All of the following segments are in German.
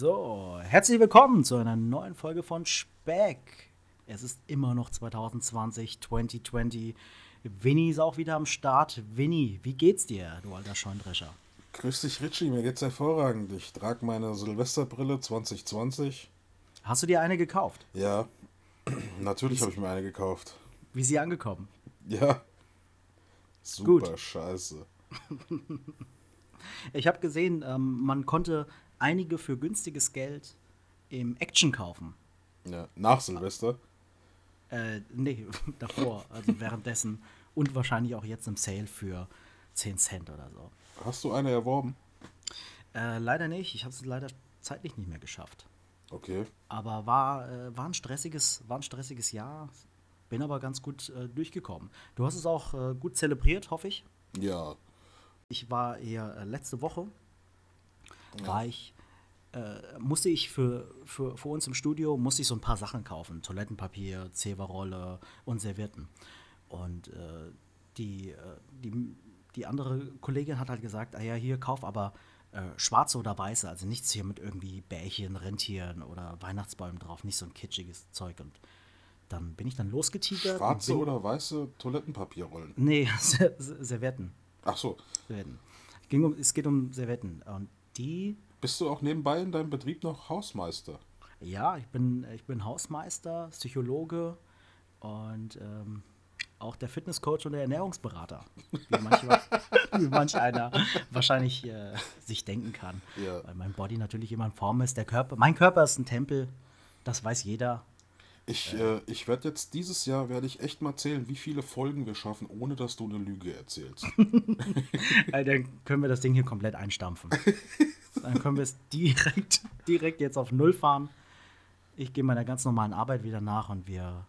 So, herzlich willkommen zu einer neuen Folge von Speck. Es ist immer noch 2020, 2020. Winnie ist auch wieder am Start. Winnie, wie geht's dir, du alter Scheundrescher? Grüß dich, Richie, mir geht's hervorragend. Ich trage meine Silvesterbrille 2020. Hast du dir eine gekauft? Ja, natürlich habe ich mir eine gekauft. Wie ist sie angekommen? Ja. Super Gut. scheiße. ich habe gesehen, ähm, man konnte einige für günstiges Geld im Action kaufen. Ja, nach Silvester? Äh, nee, davor, also währenddessen und wahrscheinlich auch jetzt im Sale für 10 Cent oder so. Hast du eine erworben? Äh, leider nicht, ich habe es leider zeitlich nicht mehr geschafft. Okay. Aber war, äh, war, ein, stressiges, war ein stressiges Jahr, bin aber ganz gut äh, durchgekommen. Du hast es auch äh, gut zelebriert, hoffe ich. Ja. Ich war eher äh, letzte Woche war ich, äh, musste ich für, für, für uns im Studio, musste ich so ein paar Sachen kaufen. Toilettenpapier, Zewa-Rolle und Servietten. Und äh, die, äh, die, die andere Kollegin hat halt gesagt, ah ja, hier, kauf aber äh, schwarze oder weiße, also nichts hier mit irgendwie Bärchen, Rentieren oder Weihnachtsbäumen drauf, nicht so ein kitschiges Zeug. Und dann bin ich dann losgetigert. Schwarze oder weiße Toilettenpapierrollen? Nee, Servietten. Ach so. Servietten. Ging um, es geht um Servietten. Und die. Bist du auch nebenbei in deinem Betrieb noch Hausmeister? Ja, ich bin, ich bin Hausmeister, Psychologe und ähm, auch der Fitnesscoach und der Ernährungsberater. Wie manch, wie manch einer wahrscheinlich äh, sich denken kann. Ja. Weil mein Body natürlich immer in Form ist. Der Körper, mein Körper ist ein Tempel, das weiß jeder. Ich, äh, ich werde jetzt dieses Jahr werde ich echt mal zählen, wie viele Folgen wir schaffen, ohne dass du eine Lüge erzählst. dann können wir das Ding hier komplett einstampfen. dann können wir es direkt, direkt jetzt auf Null fahren. Ich gehe meiner ganz normalen Arbeit wieder nach und wir,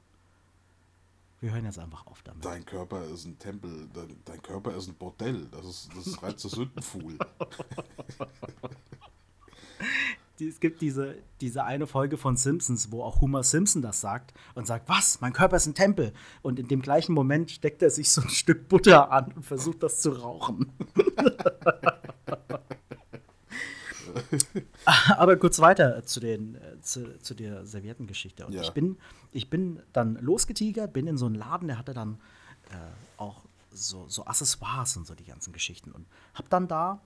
wir hören jetzt einfach auf damit. Dein Körper ist ein Tempel, dein, dein Körper ist ein Bordell. Das ist das reizt das Sündenfuhl. es gibt diese, diese eine Folge von Simpsons, wo auch Homer Simpson das sagt und sagt, was, mein Körper ist ein Tempel. Und in dem gleichen Moment steckt er sich so ein Stück Butter an und versucht das zu rauchen. Aber kurz weiter zu, den, zu, zu der Serviettengeschichte. Und ja. ich, bin, ich bin dann losgetigert, bin in so einen Laden, der hatte dann äh, auch so, so Accessoires und so die ganzen Geschichten. Und hab dann da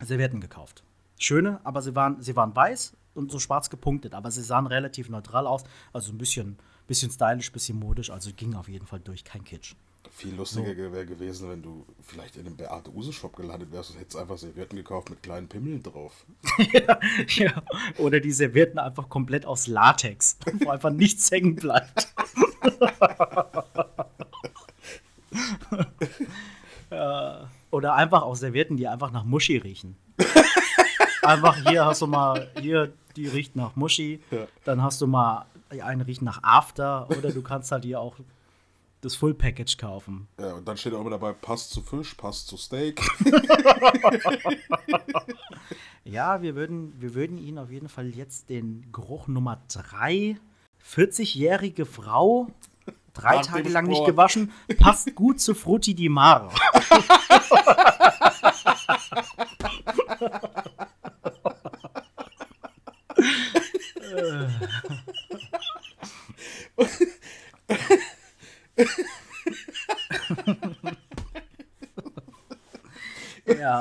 Servietten gekauft schöne, aber sie waren, sie waren weiß und so schwarz gepunktet, aber sie sahen relativ neutral aus, also ein bisschen, bisschen stylisch, bisschen modisch, also ging auf jeden Fall durch, kein Kitsch. Viel lustiger so. wäre gewesen, wenn du vielleicht in einem Beate Use Shop gelandet wärst und hättest einfach Servietten gekauft mit kleinen Pimmeln drauf. ja, ja, oder die Servietten einfach komplett aus Latex, wo einfach nichts hängen bleibt. oder einfach auch Servietten, die einfach nach Muschi riechen. Einfach hier hast du mal, hier, die riecht nach Muschi. Ja. Dann hast du mal, eine riecht nach After. Oder du kannst halt hier auch das Full Package kaufen. Ja, und dann steht auch immer dabei, passt zu Fisch, passt zu Steak. ja, wir würden, wir würden Ihnen auf jeden Fall jetzt den Geruch Nummer 3, 40-jährige Frau, drei Nach Tage lang nicht gewaschen, passt gut zu Frutti di Mare.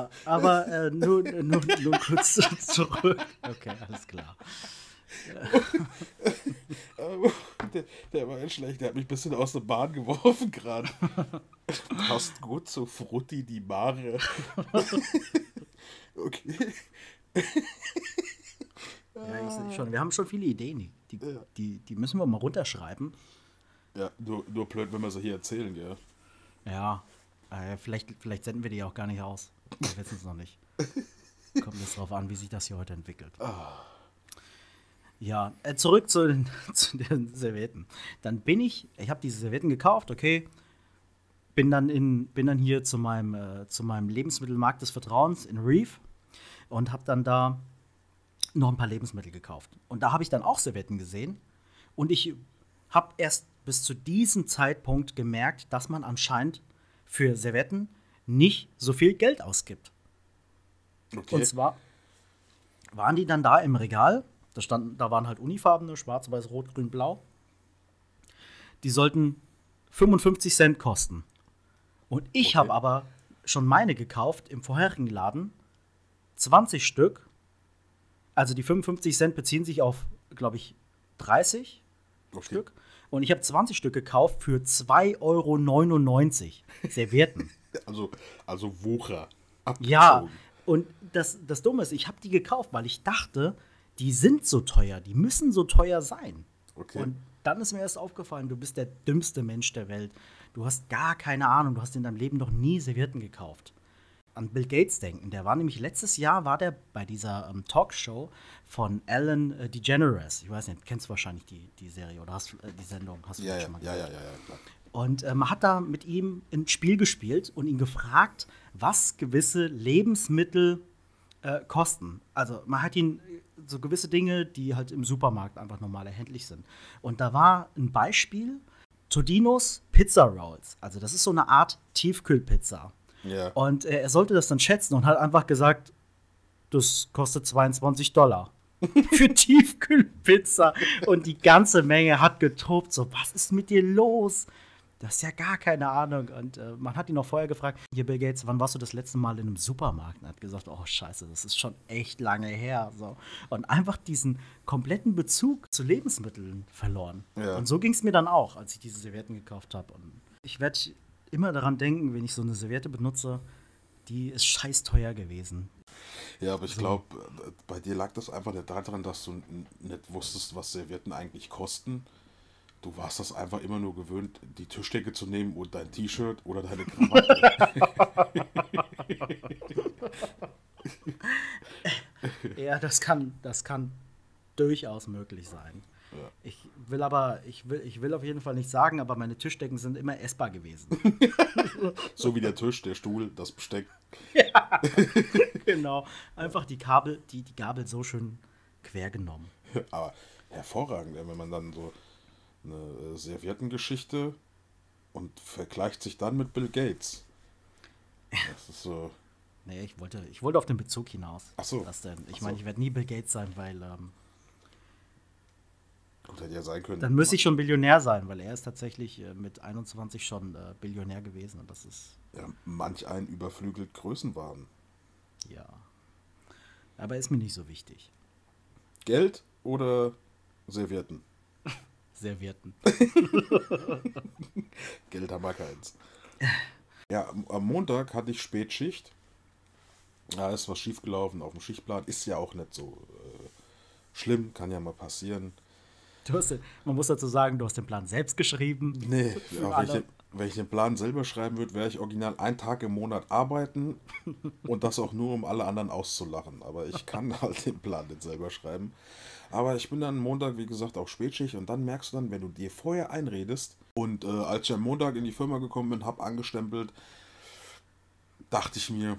ja, aber äh, nur, nur, nur kurz zurück. Okay, alles klar. der, der, war echt schlecht, der hat mich ein bisschen aus der Bahn geworfen gerade. Passt gut zu Frutti die Mare. okay. Ja, ich sehe schon. Wir haben schon viele Ideen. Die, die, die müssen wir mal runterschreiben. Ja, nur, nur blöd, wenn wir sie hier erzählen, gell? Ja, äh, vielleicht, vielleicht senden wir die auch gar nicht aus. Wir wissen es noch nicht. Kommt jetzt drauf an, wie sich das hier heute entwickelt. Oh. Ja, äh, zurück zu den, zu den Servietten. Dann bin ich, ich habe diese Servietten gekauft, okay. Bin dann, in, bin dann hier zu meinem, äh, zu meinem Lebensmittelmarkt des Vertrauens in Reef und habe dann da noch ein paar Lebensmittel gekauft. Und da habe ich dann auch Servietten gesehen. Und ich habe erst bis zu diesem Zeitpunkt gemerkt, dass man anscheinend für Servietten nicht so viel Geld ausgibt. Okay. Und zwar, waren die dann da im Regal. Da, standen, da waren halt Unifarbene, schwarz, weiß, rot, grün, blau. Die sollten 55 Cent kosten. Und ich Okay. habe aber schon meine gekauft im vorherigen Laden. 20 Stück. Also die 55 Cent beziehen sich auf, glaube ich, 30 Okay. Stück. Und ich habe 20 Stück gekauft für 2,99 Euro. Servietten. Also, also Wucher. Ja, Abgezogen. und das, das Dumme ist, ich habe die gekauft, weil ich dachte, die sind so teuer, die müssen so teuer sein. Okay. Und dann ist mir erst aufgefallen, du bist der dümmste Mensch der Welt. Du hast gar keine Ahnung, du hast in deinem Leben noch nie Servietten gekauft. An Bill Gates denken, der war nämlich letztes Jahr war der bei dieser ähm, Talkshow von Ellen äh, DeGeneres. Ich weiß nicht, kennst du wahrscheinlich die, die Serie oder hast äh, die Sendung hast du ja, ja, schon mal ja, ja, ja, ja, klar. Und äh, man hat da mit ihm ein Spiel gespielt und ihn gefragt, was gewisse Lebensmittel äh, kosten. Also man hat ihn äh, so gewisse Dinge, die halt im Supermarkt einfach normal erhältlich sind. Und da war ein Beispiel, Todinos Pizza Rolls. Also das ist so eine Art Tiefkühlpizza. Ja. Und äh, er sollte das dann schätzen und hat einfach gesagt, das kostet 22 Dollar. Für Tiefkühlpizza. Und die ganze Menge hat getobt. So, was ist mit dir los? Das ist ja gar keine Ahnung. Und äh, man hat ihn noch vorher gefragt, hier Bill Gates, wann warst du das letzte Mal in einem Supermarkt? Und er hat gesagt, oh scheiße, das ist schon echt lange her. So. Und einfach diesen kompletten Bezug zu Lebensmitteln verloren. Ja. Und so ging es mir dann auch, als ich diese Servietten gekauft habe. Und ich werde immer daran denken, wenn ich so eine Serviette benutze, die ist scheiß teuer gewesen. Ja, aber ich glaube, bei dir lag das einfach nicht daran, dass du nicht wusstest, was Servietten eigentlich kosten. Du warst das einfach immer nur gewöhnt, die Tischdecke zu nehmen und dein T-Shirt oder deine Krawatte. Ja, das kann, das kann durchaus möglich sein. Ja. Ich will aber, ich will, ich will auf jeden Fall nicht sagen, aber meine Tischdecken sind immer essbar gewesen. so wie der Tisch, der Stuhl, das Besteck. genau. Einfach die Kabel, die, die Gabel so schön quer genommen. Aber hervorragend, wenn man dann so eine äh, Serviettengeschichte und vergleicht sich dann mit Bill Gates. Das ist so. Nee, ich wollte, ich wollte auf den Bezug hinaus. Ach so. Was denn? Ich so. meine, ich werde nie Bill Gates sein, weil ähm, Gut, hätte ja sein können. dann müsste ich schon Billionär sein, weil er ist tatsächlich äh, mit 21 schon äh, Billionär gewesen und das ist Ja, manch ein überflügelt Größenwahn. ja. Aber ist mir nicht so wichtig. Geld oder Servietten? Servietten. Geld haben wir keins. Ja, am- Montag hatte ich Spätschicht. Da ist was schiefgelaufen auf dem Schichtplan. Ist ja auch nicht so äh, schlimm, kann ja mal passieren. Du hast, man muss dazu sagen, du hast den Plan selbst geschrieben. Nee, ja, wenn, ich, den- wenn ich den Plan selber schreiben würde, wäre ich original einen Tag im Monat arbeiten und das auch nur, um alle anderen auszulachen. Aber ich kann halt den Plan nicht selber schreiben. Aber ich bin dann Montag, wie gesagt, auf Spätschicht und dann merkst du dann, wenn du dir vorher einredest und äh, als ich am Montag in die Firma gekommen bin, hab angestempelt, dachte ich mir,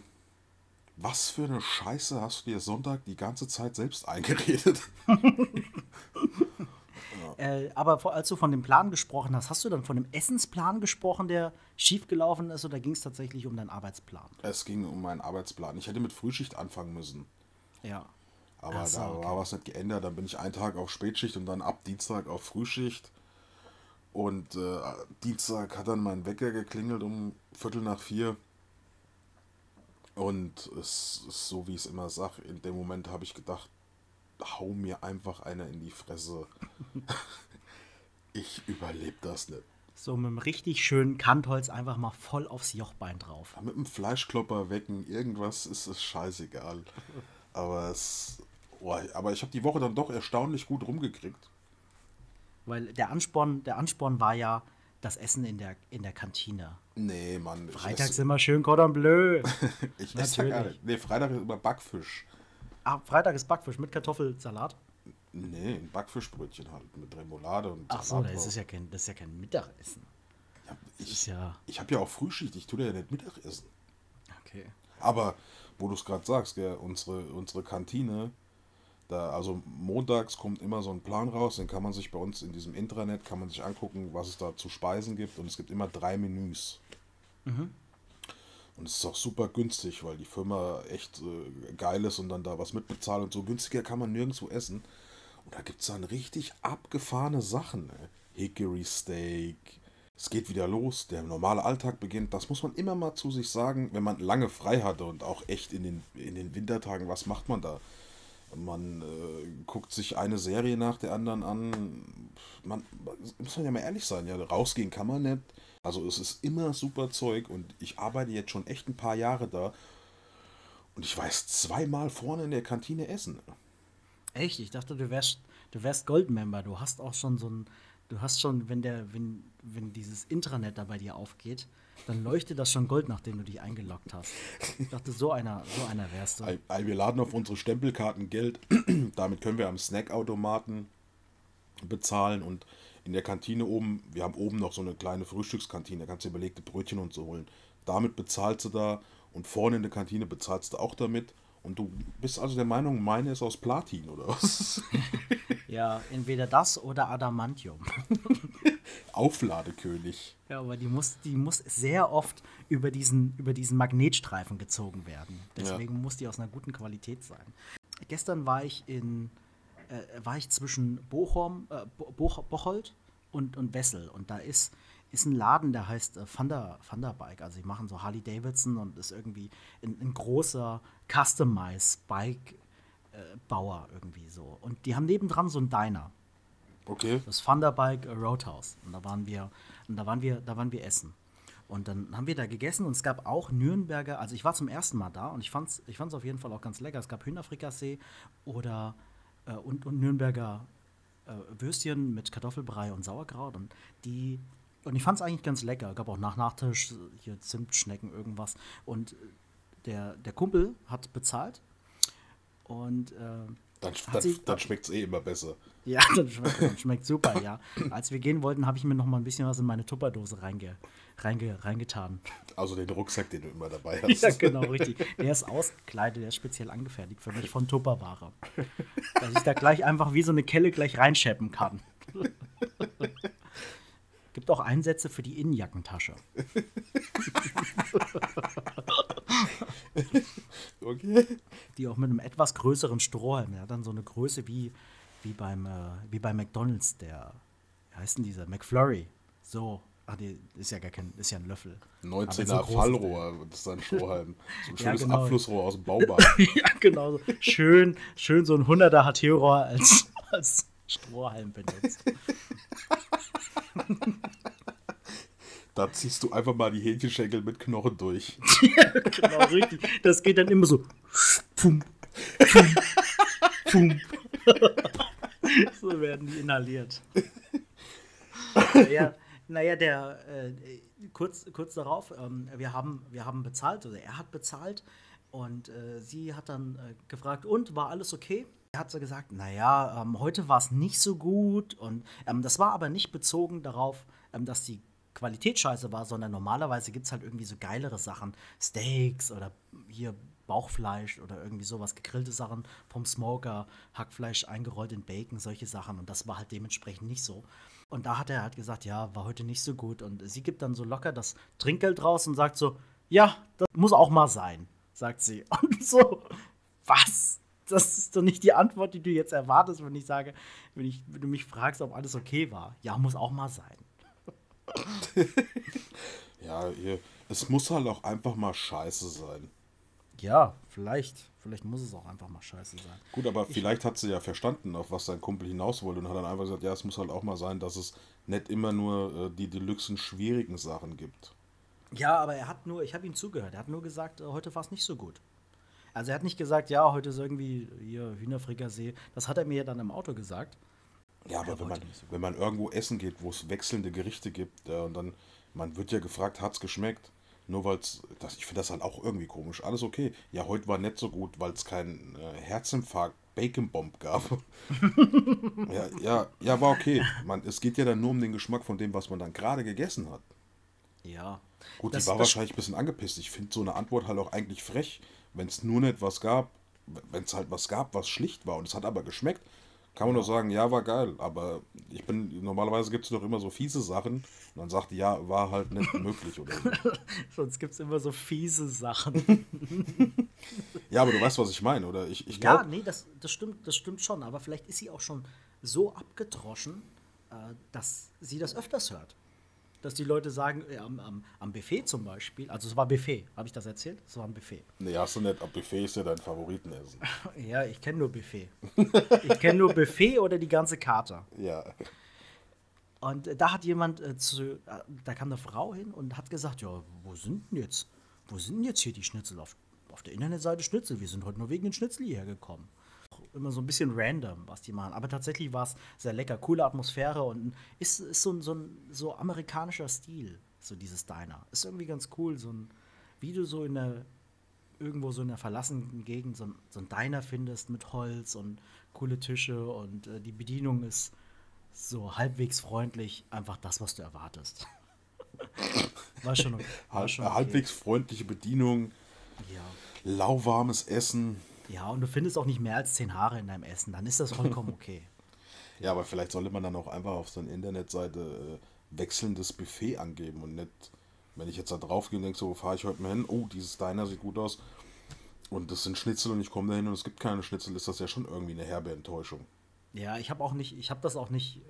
was für eine Scheiße hast du dir Sonntag die ganze Zeit selbst eingeredet? Äh, aber vor, als du von dem Plan gesprochen hast, hast du dann von dem Essensplan gesprochen, der schiefgelaufen ist, oder ging es tatsächlich um deinen Arbeitsplan? Es ging um meinen Arbeitsplan. Ich hätte mit Frühschicht anfangen müssen. Ja. Aber so, da okay. war was nicht geändert. Dann bin ich einen Tag auf Spätschicht und dann ab Dienstag auf Frühschicht. Und äh, Dienstag hat dann mein Wecker geklingelt um Viertel nach vier. Und es ist so, wie ich es immer sage, in dem Moment habe ich gedacht, hau mir einfach einer in die Fresse. ich überlebe das nicht. So mit einem richtig schönen Kantholz einfach mal voll aufs Jochbein drauf. Mit einem Fleischklopper wecken, irgendwas ist es scheißegal. Aber es. Boah, aber ich habe die Woche dann doch erstaunlich gut rumgekriegt. Weil der Ansporn, der Ansporn war ja das Essen in der, in der Kantine. Nee, Mann. ich Freitags esse- immer schön Cordon Bleu. Ich esse ja gar Natürlich. nicht. Nee, Freitag ist immer Backfisch. ah, Freitag ist Backfisch mit Kartoffelsalat. Nee, ein Backfischbrötchen halt mit Remoulade und Ach so, Salat das drauf. ist ja kein, das ist ja kein Mittagessen. Ja, Das ist ich ja. ich habe ja auch Frühschicht, ich tue ja nicht Mittagessen. Okay. Aber, wo du es gerade sagst, gell, unsere, unsere Kantine, da, also montags kommt immer so ein Plan raus, den kann man sich bei uns in diesem Intranet, kann man sich angucken, was es da zu speisen gibt und es gibt immer drei Menüs. Und es ist auch super günstig, weil die Firma echt äh, geil ist und dann da was mitbezahlt und so. Günstiger kann man nirgendwo essen. Und da gibt es dann richtig abgefahrene Sachen. Ey. Hickory Steak. Es geht wieder los, der normale Alltag beginnt. Das muss man immer mal zu sich sagen, wenn man lange frei hatte und auch echt in den, in den Wintertagen, was macht man da? Man äh, guckt sich eine Serie nach der anderen an. Man, muss man ja mal ehrlich sein, ja, rausgehen kann man nicht. Also es ist immer super Zeug und ich arbeite jetzt schon echt ein paar Jahre da und ich weiß zweimal vorne in der Kantine essen. Echt? Ich dachte, du wärst, du wärst Goldmember. Du hast auch schon so ein, du hast schon, wenn der, wenn, wenn dieses Intranet da bei dir aufgeht, dann leuchtet das schon Gold, nachdem du dich eingeloggt hast. Ich dachte, so einer, so einer wärst du. Wir laden auf unsere Stempelkarten Geld. Damit können wir am Snackautomaten bezahlen und in der Kantine oben, wir haben oben noch so eine kleine Frühstückskantine, da kannst du überlegte Brötchen und so holen. Damit bezahlst du da und vorne in der Kantine bezahlst du auch damit. Und du bist also der Meinung, meine ist aus Platin, oder was? ja, entweder das oder Adamantium. Aufladekönig. Ja, aber die muss, die muss sehr oft über diesen, über diesen Magnetstreifen gezogen werden. Deswegen ja. muss die aus einer guten Qualität sein. Gestern war ich in, äh, war ich zwischen Bochum, äh, Bo Bocholt und, und Wessel. Und da ist, ist ein Laden, der heißt äh, Thunder, Thunderbike. Also die machen so Harley Davidson und ist irgendwie ein, ein großer Customized Bike äh, irgendwie so. Und die haben nebendran so ein Diner. Okay. Das Thunderbike Roadhouse. Und da waren wir, und da waren wir, da waren wir essen. Und dann haben wir da gegessen und es gab auch Nürnberger, also ich war zum ersten Mal da und ich fand es ich fand's auf jeden Fall auch ganz lecker. Es gab Hühnerfrikassee oder äh, und, und Nürnberger äh, Würstchen mit Kartoffelbrei und Sauerkraut und die und ich fand es eigentlich ganz lecker. Gab auch nach Nachtisch hier Zimtschnecken irgendwas und der, der Kumpel hat bezahlt und äh, dann, dann, dann schmeckt es eh immer besser. Ja, dann schmeckt, schmeckt super, ja. Als wir gehen wollten, habe ich mir noch mal ein bisschen was in meine Tupperdose reinge, reinge, reingetan. Also den Rucksack, den du immer dabei hast. Ja, genau, richtig. Der ist ausgekleidet, der ist speziell angefertigt für mich von Tupperware. Dass ich da gleich einfach wie so eine Kelle gleich reinscheppen kann. Gibt auch Einsätze für die Innenjackentasche. okay. Die auch mit einem etwas größeren Strohhalm, ja, dann so eine Größe wie, wie, beim, äh, wie bei McDonalds, der, wie heißt denn dieser? McFlurry. So. Ach, die ist ja gar kein, ist ja ein Löffel. 19er Fallrohr, das ist ein Strohhalm. So ein schönes ja, genau. Abflussrohr aus dem Baumarkt. ja, genau. Schön, schön so ein 100er HT-Rohr als, als Strohhalm benutzt. Da ziehst du einfach mal die Hähnchenschenkel mit Knochen durch. genau, richtig. Das geht dann immer so. Pum, pum, pum. so werden die inhaliert. naja, naja der, äh, kurz, kurz darauf, ähm, wir, haben, wir haben bezahlt, oder er hat bezahlt und äh, sie hat dann äh, gefragt, und war alles okay? Er hat so gesagt, naja, ähm, heute war es nicht so gut und ähm, das war aber nicht bezogen darauf, ähm, dass die Qualität scheiße war, sondern normalerweise gibt es halt irgendwie so geilere Sachen. Steaks oder hier Bauchfleisch oder irgendwie sowas, gegrillte Sachen vom Smoker, Hackfleisch eingerollt in Bacon, solche Sachen. Und das war halt dementsprechend nicht so. Und da hat er halt gesagt, ja, war heute nicht so gut. Und sie gibt dann so locker das Trinkgeld raus und sagt so, ja, das muss auch mal sein, sagt sie. Und so, was? Das ist doch nicht die Antwort, die du jetzt erwartest, wenn ich sage, wenn, ich, wenn du mich fragst, ob alles okay war. Ja, muss auch mal sein. ja, es muss halt auch einfach mal scheiße sein. Ja, vielleicht. Vielleicht muss es auch einfach mal scheiße sein. Gut, aber ich vielleicht hat sie ja verstanden, auf was sein Kumpel hinaus wollte und hat dann einfach gesagt, ja, es muss halt auch mal sein, dass es nicht immer nur äh, die Deluxen schwierigen Sachen gibt. Ja, aber er hat nur, ich habe ihm zugehört, er hat nur gesagt, äh, heute war es nicht so gut. Also er hat nicht gesagt, ja, heute ist irgendwie hier Hühnerfrikassee. Das hat er mir ja dann im Auto gesagt. Ja, aber wenn man, so wenn man irgendwo essen geht, wo es wechselnde Gerichte gibt, ja, und dann, man wird ja gefragt, hat es geschmeckt? Nur weil es, ich finde das halt auch irgendwie komisch. Alles okay. Ja, heute war nicht so gut, weil es keinen äh, Herzinfarkt Bacon Bomb gab. ja, ja, ja, war okay. Man, es geht ja dann nur um den Geschmack von dem, was man dann gerade gegessen hat. Ja. Gut, das, die war wahrscheinlich ein bisschen angepisst. Ich finde so eine Antwort halt auch eigentlich frech, wenn es nur nicht was gab, wenn es halt was gab, was schlicht war und es hat aber geschmeckt, kann man nur sagen, ja, war geil, aber ich bin, normalerweise gibt es doch immer so fiese Sachen und dann sagt die, ja, war halt nicht möglich oder so. Sonst gibt es immer so fiese Sachen. ja, aber du weißt, was ich meine, oder? Ich, ich glaub, ja, nee, das, das, stimmt, das stimmt schon, aber vielleicht ist sie auch schon so abgedroschen, äh, dass sie das öfters hört dass die Leute sagen, äh, am, am, am, Buffet zum Beispiel, also es war Buffet, habe ich das erzählt? Es war ein Buffet. Nee, hast du nicht, ab Buffet ist ja dein Favoritenessen. ja, ich kenne nur Buffet. ich kenne nur Buffet oder die ganze Karte. Ja. Und äh, da hat jemand äh, zu, äh, da kam eine Frau hin und hat gesagt, ja, wo sind denn jetzt, wo sind denn jetzt hier die Schnitzel auf, auf der Internetseite Schnitzel? Wir sind heute nur wegen den Schnitzel hierher gekommen immer so ein bisschen random, was die machen. Aber tatsächlich war es sehr lecker, coole Atmosphäre und ist, ist so, ein, so ein so amerikanischer Stil, so dieses Diner. Ist irgendwie ganz cool, so ein, wie du so in der, irgendwo so in der verlassenen Gegend so ein, so ein Diner findest mit Holz und coole Tische und äh, die Bedienung ist so halbwegs freundlich, einfach das, was du erwartest. war schon, war schon okay. Halbwegs freundliche Bedienung, ja. lauwarmes Essen. Ja, und du findest auch nicht mehr als zehn Haare in deinem Essen, dann ist das vollkommen okay. ja, aber vielleicht sollte man dann auch einfach auf so einer Internetseite äh, wechselndes Buffet angeben und nicht, wenn ich jetzt da drauf gehe und denke, so, wo fahre ich heute mal hin? Oh, dieses Diner sieht gut aus. Und das sind Schnitzel und ich komme da hin und es gibt keine Schnitzel, ist das ja schon irgendwie eine herbe Enttäuschung. Ja, ich habe auch nicht, ich habe das auch nicht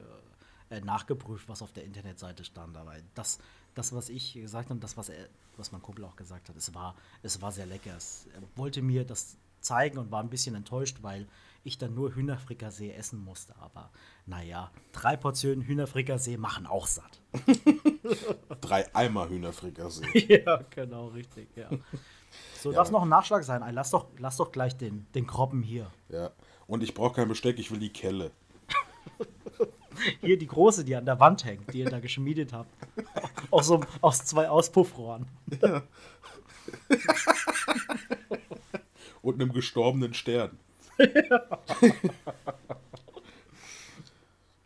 äh, nachgeprüft, was auf der Internetseite stand, aber das, das, was ich gesagt habe, das, was er, was mein Kumpel auch gesagt hat, es war, es war sehr lecker. Es, er wollte mir das zeigen und war ein bisschen enttäuscht, weil ich dann nur Hühnerfrikassee essen musste. Aber naja, drei Portionen Hühnerfrikassee machen auch satt. drei Eimer Hühnerfrikassee. ja, genau, richtig, ja. So, ja, darf noch ein Nachschlag sein. Lass doch, lass doch gleich den, den Kroppen hier. Ja, und ich brauche kein Besteck, ich will die Kelle. Hier die große, die an der Wand hängt, die ihr da geschmiedet habt. Aus, so, aus zwei Auspuffrohren. Ja und einem gestorbenen Stern.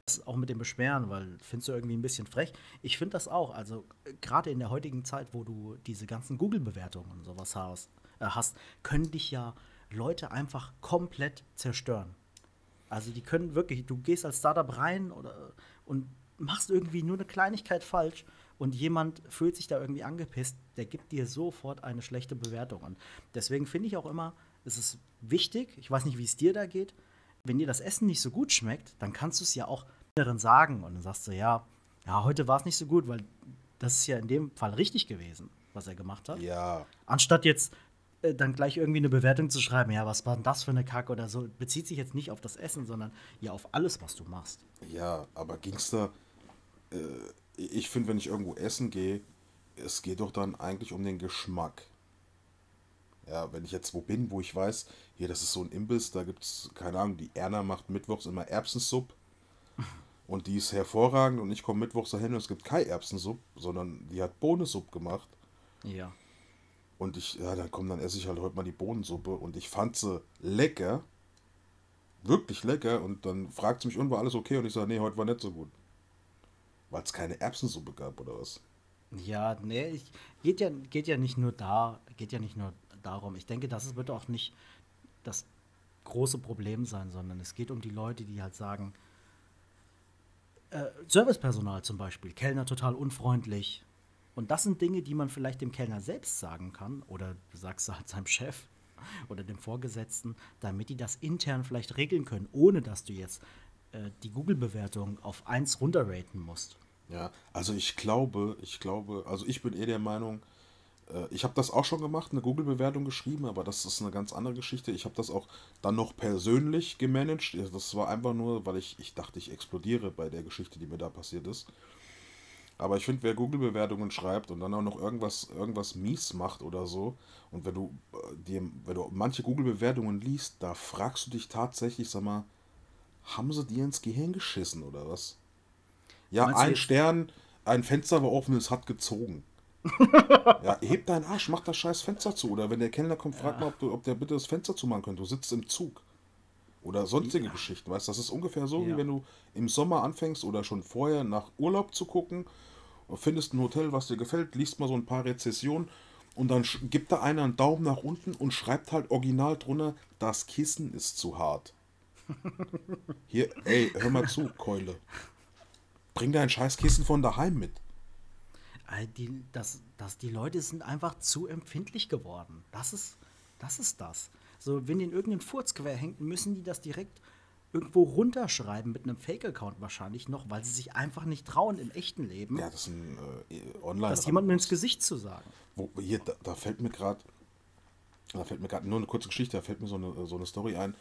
das auch mit dem Beschweren, weil findest du irgendwie ein bisschen frech. Ich finde das auch. Also gerade in der heutigen Zeit, wo du diese ganzen Google-Bewertungen und sowas hast, äh, hast, können dich ja Leute einfach komplett zerstören. Also die können wirklich, du gehst als Startup rein oder, und machst irgendwie nur eine Kleinigkeit falsch und jemand fühlt sich da irgendwie angepisst, der gibt dir sofort eine schlechte Bewertung. Und deswegen finde ich auch immer, es ist wichtig, ich weiß nicht, wie es dir da geht, wenn dir das Essen nicht so gut schmeckt, dann kannst du es ja auch anderen sagen und dann sagst du, ja, ja, heute war es nicht so gut, weil das ist ja in dem Fall richtig gewesen, was er gemacht hat. Ja. Anstatt jetzt äh, dann gleich irgendwie eine Bewertung zu schreiben, ja, was war denn das für eine Kacke oder so, bezieht sich jetzt nicht auf das Essen, sondern ja auf alles, was du machst. Ja, aber ging's da, äh, ich finde, wenn ich irgendwo essen gehe, es geht doch dann eigentlich um den Geschmack. Ja, wenn ich jetzt wo bin, wo ich weiß, hier, das ist so ein Imbiss, da gibt es, keine Ahnung, die Erna macht mittwochs immer Erbsensuppe. Und die ist hervorragend und ich komme mittwochs dahin und es gibt keine Erbsensuppe, sondern die hat Bohnensuppe gemacht. Ja. Und ich, ja, dann komm, dann esse ich halt heute mal die Bohnensuppe und ich fand sie lecker. Wirklich lecker. Und dann fragt sie mich, und war alles okay? Und ich sage, nee, heute war nicht so gut. Weil es keine Erbsensuppe gab, oder was? Ja, nee, ich, geht ja, geht ja nicht nur da, geht ja nicht nur darum. Ich denke, das wird auch nicht das große Problem sein, sondern es geht um die Leute, die halt sagen, äh, Servicepersonal zum Beispiel, Kellner total unfreundlich. Und das sind Dinge, die man vielleicht dem Kellner selbst sagen kann oder du sagst halt seinem Chef oder dem Vorgesetzten, damit die das intern vielleicht regeln können, ohne dass du jetzt äh, die Google-Bewertung auf 1 runterraten musst. Ja, also ich glaube, ich glaube, also ich bin eh der Meinung, ich habe das auch schon gemacht, eine Google-Bewertung geschrieben, aber das ist eine ganz andere Geschichte. Ich habe das auch dann noch persönlich gemanagt. Das war einfach nur, weil ich, ich dachte, ich explodiere bei der Geschichte, die mir da passiert ist. Aber ich finde, wer Google-Bewertungen schreibt und dann auch noch irgendwas, irgendwas mies macht oder so, und wenn du, äh, dir, wenn du manche Google-Bewertungen liest, da fragst du dich tatsächlich, sag mal, haben sie dir ins Gehirn geschissen oder was? Ja, ein Stern, ein Fenster war offen, es hat gezogen ja, heb deinen Arsch, mach das scheiß Fenster zu. Oder wenn der Kellner kommt, frag ja. mal, ob, du, ob der bitte das Fenster zumachen könnte. Du sitzt im Zug. Oder sonstige ja. Geschichten, weißt du? Das ist ungefähr so, ja. wie wenn du im Sommer anfängst oder schon vorher nach Urlaub zu gucken, findest ein Hotel, was dir gefällt, liest mal so ein paar Rezessionen und dann gibt da einer einen Daumen nach unten und schreibt halt original drunter, das Kissen ist zu hart. Hier, ey, hör mal zu, Keule. Bring dein Scheißkissen von daheim mit. Die, das, das, die Leute sind einfach zu empfindlich geworden. Das ist das. Ist das. So, wenn ihnen irgendein Furz quer hängt, müssen die das direkt irgendwo runterschreiben mit einem Fake-Account wahrscheinlich noch, weil sie sich einfach nicht trauen im echten Leben. Ja, das ist ein äh, online. Das jemandem ins Gesicht zu sagen. Wo, hier, da, da fällt mir gerade, da fällt mir gerade nur eine kurze Geschichte, da fällt mir so eine, so eine Story ein.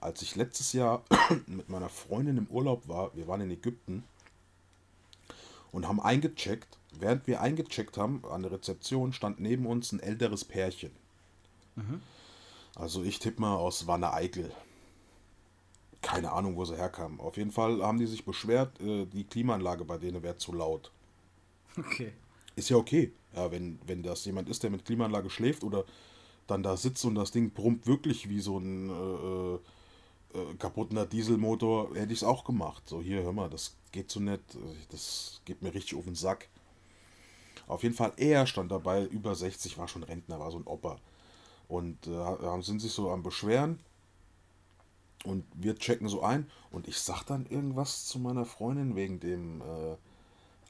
Als ich letztes Jahr mit meiner Freundin im Urlaub war, wir waren in Ägypten und haben eingecheckt. Während wir eingecheckt haben, an der Rezeption stand neben uns ein älteres Pärchen. Mhm. Also ich tippe mal aus Wanne Eickel. Keine Ahnung, wo sie herkamen. Auf jeden Fall haben die sich beschwert, äh, die Klimaanlage bei denen wäre zu laut. Okay. Ist ja okay. Ja, wenn, wenn das jemand ist, der mit Klimaanlage schläft oder dann da sitzt und das Ding brummt wirklich wie so ein äh, äh, kaputter Dieselmotor, hätte ich es auch gemacht. So, hier, hör mal, das geht so nett. Das geht mir richtig auf den Sack. Auf jeden Fall, er stand dabei, über 60, war schon Rentner, war so ein Opa. Und äh, sind sich so am Beschweren. Und wir checken so ein. Und ich sag dann irgendwas zu meiner Freundin wegen dem äh,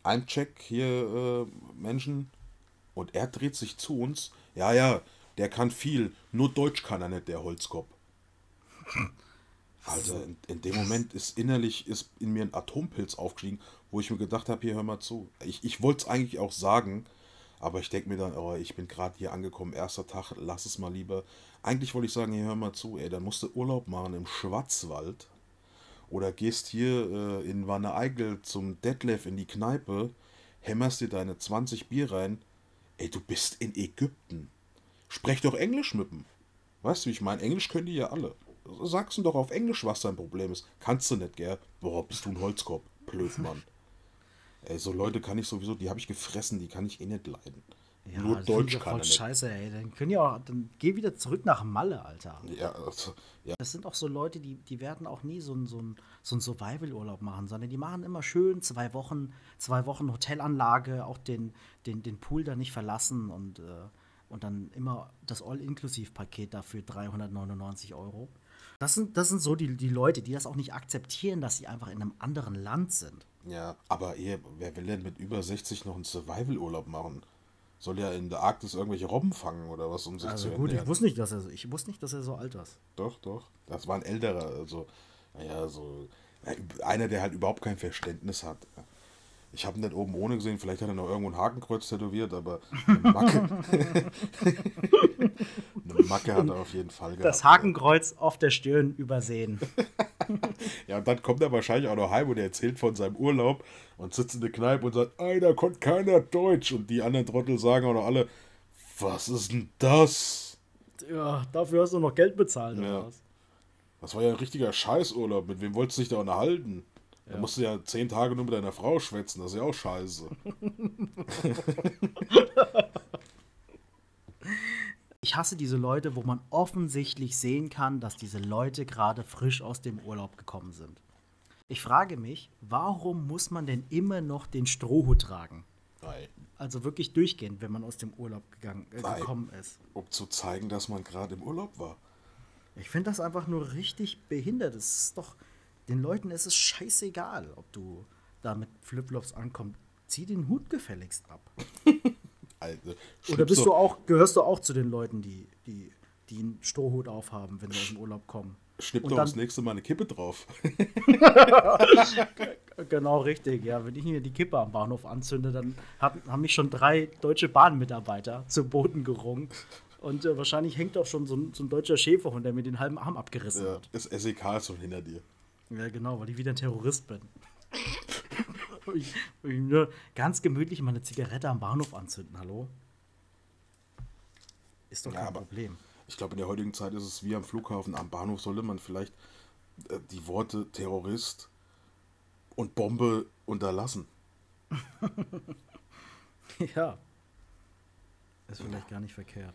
Eincheck hier, äh, Menschen. Und er dreht sich zu uns. Ja, ja, der kann viel. Nur Deutsch kann er nicht, der Holzkopf. Also in, in, dem Moment ist innerlich ist in mir ein Atompilz aufgestiegen, wo ich mir gedacht habe, hier hör mal zu. Ich, ich wollte es eigentlich auch sagen, aber ich denke mir dann, oh, ich bin gerade hier angekommen, erster Tag, lass es mal lieber. Eigentlich wollte ich sagen, hier hör mal zu, ey, dann musst du Urlaub machen im Schwarzwald. Oder gehst hier äh, in Wanne Eickel zum Detlef in die Kneipe, hämmerst dir deine 20 Bier rein. Ey, du bist in Ägypten. Sprech doch Englisch mit dem. Weißt du, wie ich meine? Englisch können die ja alle. Sagst du doch auf Englisch, was dein Problem ist. Kannst du nicht, gell? Boah, bist du ein Holzkopf, Blödmann. Ey, so Leute kann ich sowieso, die habe ich gefressen, die kann ich eh nicht leiden. Ja, Nur Deutsch kann voll scheiße, ey. Dann können ja auch, dann geh wieder zurück nach Malle, Alter. Ja, also, ja. Das sind auch so Leute, die, die werden auch nie so einen so so ein Survival-Urlaub machen, sondern die machen immer schön zwei Wochen, zwei Wochen Hotelanlage, auch den, den, den Pool da nicht verlassen und, äh, und dann immer das All-Inklusiv-Paket dafür 399 Euro. Das sind, das sind so die, die Leute, die das auch nicht akzeptieren, dass sie einfach in einem anderen Land sind. Ja, aber ihr, wer will denn mit über 60 noch einen Survival-Urlaub machen? Soll ja in der Arktis irgendwelche Robben fangen oder was, um sich also zu gut, ernähren? ich wusste nicht, dass er ich wusste nicht, dass er so alt ist. Doch, doch. Das war ein älterer, also, naja, so einer, der halt überhaupt kein Verständnis hat. Ich habe ihn nicht oben ohne gesehen, vielleicht hat er noch irgendwo ein Hakenkreuz tätowiert, aber eine Macke, eine Macke hat er auf jeden Fall gehabt. Das Hakenkreuz auf der Stirn übersehen. ja, und dann kommt er wahrscheinlich auch noch heim und er erzählt von seinem Urlaub und sitzt in der Kneipe und sagt, ey, da konnte keiner Deutsch. Und die anderen Trottel sagen auch noch alle, was ist denn das? Ja, dafür hast du noch Geld bezahlt, oder ja. was? Das war ja ein richtiger Scheißurlaub. Mit wem wolltest du dich da unterhalten? Da musst du ja zehn Tage nur mit deiner Frau schwätzen, das ist ja auch scheiße. ich hasse diese Leute, wo man offensichtlich sehen kann, dass diese Leute gerade frisch aus dem Urlaub gekommen sind. Ich frage mich, warum muss man denn immer noch den Strohhut tragen? Nein. Also wirklich durchgehend, wenn man aus dem Urlaub gegangen, äh, gekommen ist. Um zu zeigen, dass man gerade im Urlaub war. Ich finde das einfach nur richtig behindert. Das ist doch den Leuten ist es scheißegal, ob du da mit Flipflops ankommst. Zieh den Hut gefälligst ab. also, Oder bist du auch, gehörst du auch zu den Leuten, die, die, die einen Strohhut aufhaben, wenn sie aus dem Urlaub kommen? Schnipp doch das nächste Mal eine Kippe drauf. genau richtig, ja. Wenn ich mir die Kippe am Bahnhof anzünde, dann haben, haben mich schon drei deutsche Bahnmitarbeiter zu Boden gerungen. Und äh, wahrscheinlich hängt auch schon so ein, so ein, deutscher Schäferhund, der mir den halben Arm abgerissen ja, hat. Das SEK ist schon hinter dir. Ja, genau, weil ich wieder ein Terrorist bin. ich, ich nur ganz gemütlich mal eine Zigarette am Bahnhof anzünden, hallo? Ist doch kein ja, Problem. Ich glaube, in der heutigen Zeit ist es wie am Flughafen. Am Bahnhof sollte man vielleicht äh, die Worte Terrorist und Bombe unterlassen. ja. Ist vielleicht ja. gar nicht verkehrt.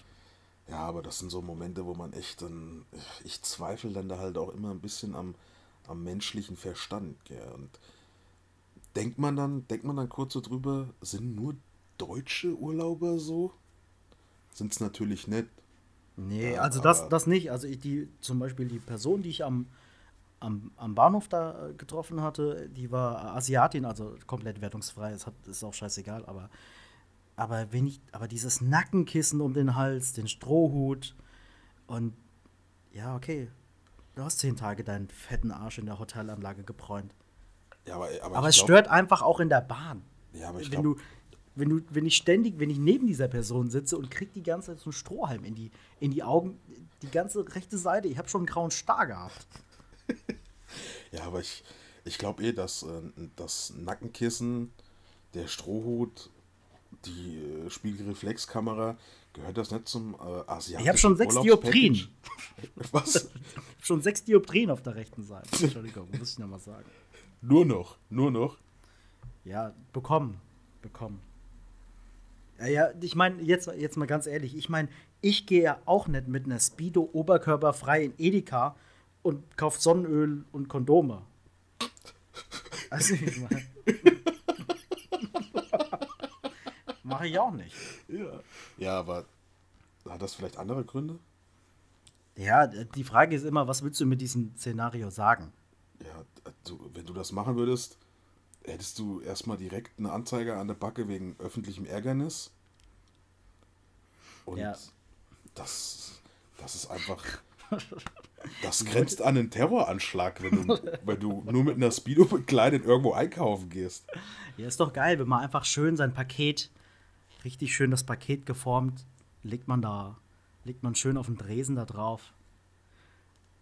Ja, aber das sind so Momente, wo man echt dann. Ich zweifle dann da halt auch immer ein bisschen am, am menschlichen Verstand. Gell? Und denkt man dann, denkt man dann kurz so drüber, sind nur deutsche Urlauber so? Sind es natürlich nicht. Nee, ja, also das, das nicht. Also ich, die, zum Beispiel die Person, die ich am, am, am Bahnhof da äh, getroffen hatte, die war Asiatin, also komplett wertungsfrei, das hat, ist auch scheißegal, aber, aber, wenn ich, aber dieses Nackenkissen um den Hals, den Strohhut und ja, okay, du hast zehn Tage deinen fetten Arsch in der Hotelanlage gebräunt. Ja, aber, aber, Aber es glaub- stört einfach auch in der Bahn. Ja, aber ich wenn glaube, du, wenn du, wenn ich ständig, wenn ich neben dieser Person sitze und krieg die ganze Zeit so einen Strohhalm in die, in die Augen, die ganze rechte Seite, ich habe schon einen grauen Star gehabt. ja, aber ich, ich glaube eh, dass äh, das Nackenkissen, der Strohhut, die äh, Spiegelreflexkamera, gehört das nicht zum äh, asiatischen Ich habe schon sechs? Dioptrien. Was? Schon sechs Dioptrien auf der rechten Seite. Entschuldigung, muss ich nochmal sagen. Nur noch, nur noch. Ja, bekommen. Bekommen. Ja, ja, ich meine, jetzt, jetzt mal ganz ehrlich, ich meine, ich gehe ja auch nicht mit einer Speedo oberkörperfrei in Edeka und kaufe Sonnenöl und Kondome. Also, ich meine. Mache ich auch nicht. Ja. Ja, aber hat das vielleicht andere Gründe? Ja, die Frage ist immer, was willst du mit diesem Szenario sagen? Ja, du, wenn du das machen würdest, hättest du erstmal direkt eine Anzeige an der Backe wegen öffentlichem Ärgernis. Und Ja. das, das ist einfach. Das grenzt an einen Terroranschlag, wenn du, wenn du nur mit einer Speedo bekleidet irgendwo einkaufen gehst. Ja, ist doch geil, wenn man einfach schön sein Paket, richtig schön das Paket geformt, legt man da, legt man schön auf den Dresen da drauf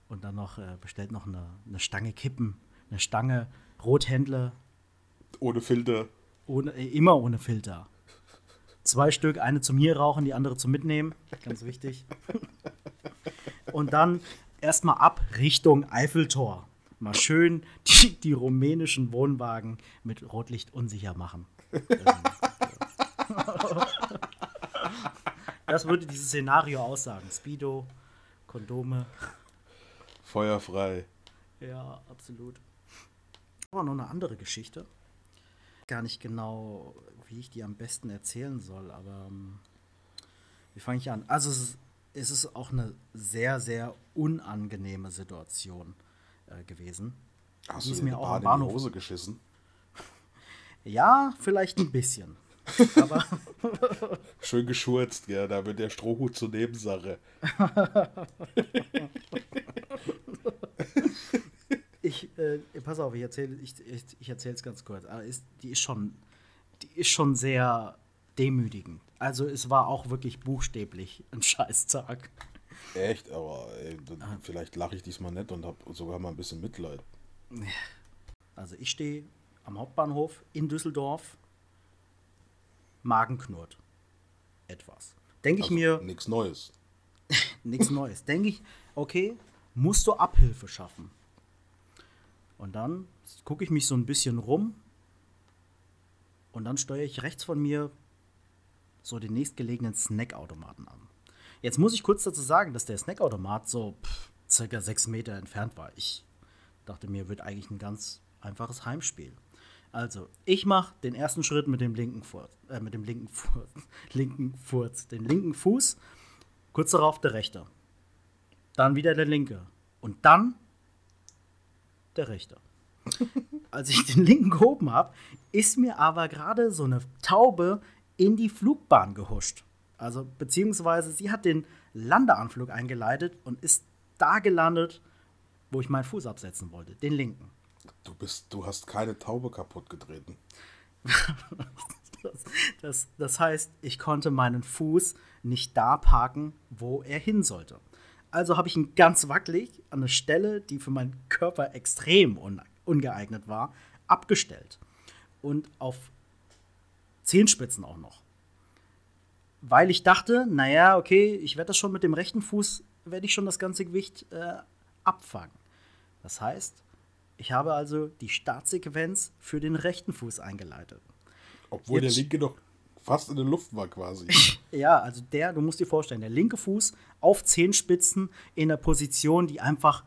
und dann noch äh, bestellt noch eine, eine Stange Kippen, eine Stange Rothändle, Ohne Filter. ohne, äh, immer ohne Filter. Zwei Stück, eine zum hier rauchen, die andere zum Mitnehmen, ganz wichtig. Und dann erstmal ab Richtung Eiffeltor. Mal schön die, die rumänischen Wohnwagen mit Rotlicht unsicher machen. Das würde dieses Szenario aussagen. Speedo, Kondome. Feuerfrei. Ja, absolut. Aber noch eine andere Geschichte. Gar nicht genau, wie ich die am besten erzählen soll, aber ähm, wie fange ich an? Also es ist, auch eine sehr, sehr unangenehme Situation äh, gewesen. Hast Die du ist mir auch Bahn am in die Hose geschissen? Ja, vielleicht ein bisschen. Aber Schön geschurzt, ja, da wird der Strohhut zur Nebensache. ich, äh, pass auf, ich erzähle ich, ich, ich es ganz kurz. Aber ist, die ist schon, die ist schon sehr demütigend. Also es war auch wirklich buchstäblich ein Scheißtag. Echt, aber ey, Ah. vielleicht lache ich diesmal nicht und habe sogar mal ein bisschen Mitleid. Also ich stehe am Hauptbahnhof in Düsseldorf, Magen knurrt. Etwas. Denke ich Also, mir, Nichts Neues. nichts Neues. Denke ich, okay, musst du Abhilfe schaffen. Und dann gucke ich mich so ein bisschen rum und dann steuere ich rechts von mir so den nächstgelegenen Snackautomaten an. Jetzt muss ich kurz dazu sagen, dass der Snackautomat so pff, circa sechs Meter entfernt war. Ich dachte mir, wird eigentlich ein ganz einfaches Heimspiel. Also, ich mache den ersten Schritt mit dem linken Furz, äh, mit dem linken Furz, linken Furz, den linken Fuß, kurz darauf der rechte. Dann wieder der linke. Und dann der rechte. Als ich den linken gehoben habe, ist mir aber gerade so eine Taube in die Flugbahn gehuscht. Also, beziehungsweise sie hat den Landeanflug eingeleitet und ist da gelandet, wo ich meinen Fuß absetzen wollte, den linken. Du bist, du hast keine Taube kaputt getreten. Das, das, das heißt, ich konnte meinen Fuß nicht da parken, wo er hin sollte. Also habe ich ihn ganz wackelig an eine Stelle, die für meinen Körper extrem un ungeeignet war, abgestellt. Und auf Zehenspitzen auch noch. Weil ich dachte, naja, okay, ich werde das schon mit dem rechten Fuß, werde ich schon das ganze Gewicht äh, abfangen. Das heißt, ich habe also die Startsequenz für den rechten Fuß eingeleitet. Obwohl Jetzt- der linke doch fast in der Luft war quasi. Ja, also der, du musst dir vorstellen, der linke Fuß auf Zehenspitzen in einer Position, die einfach,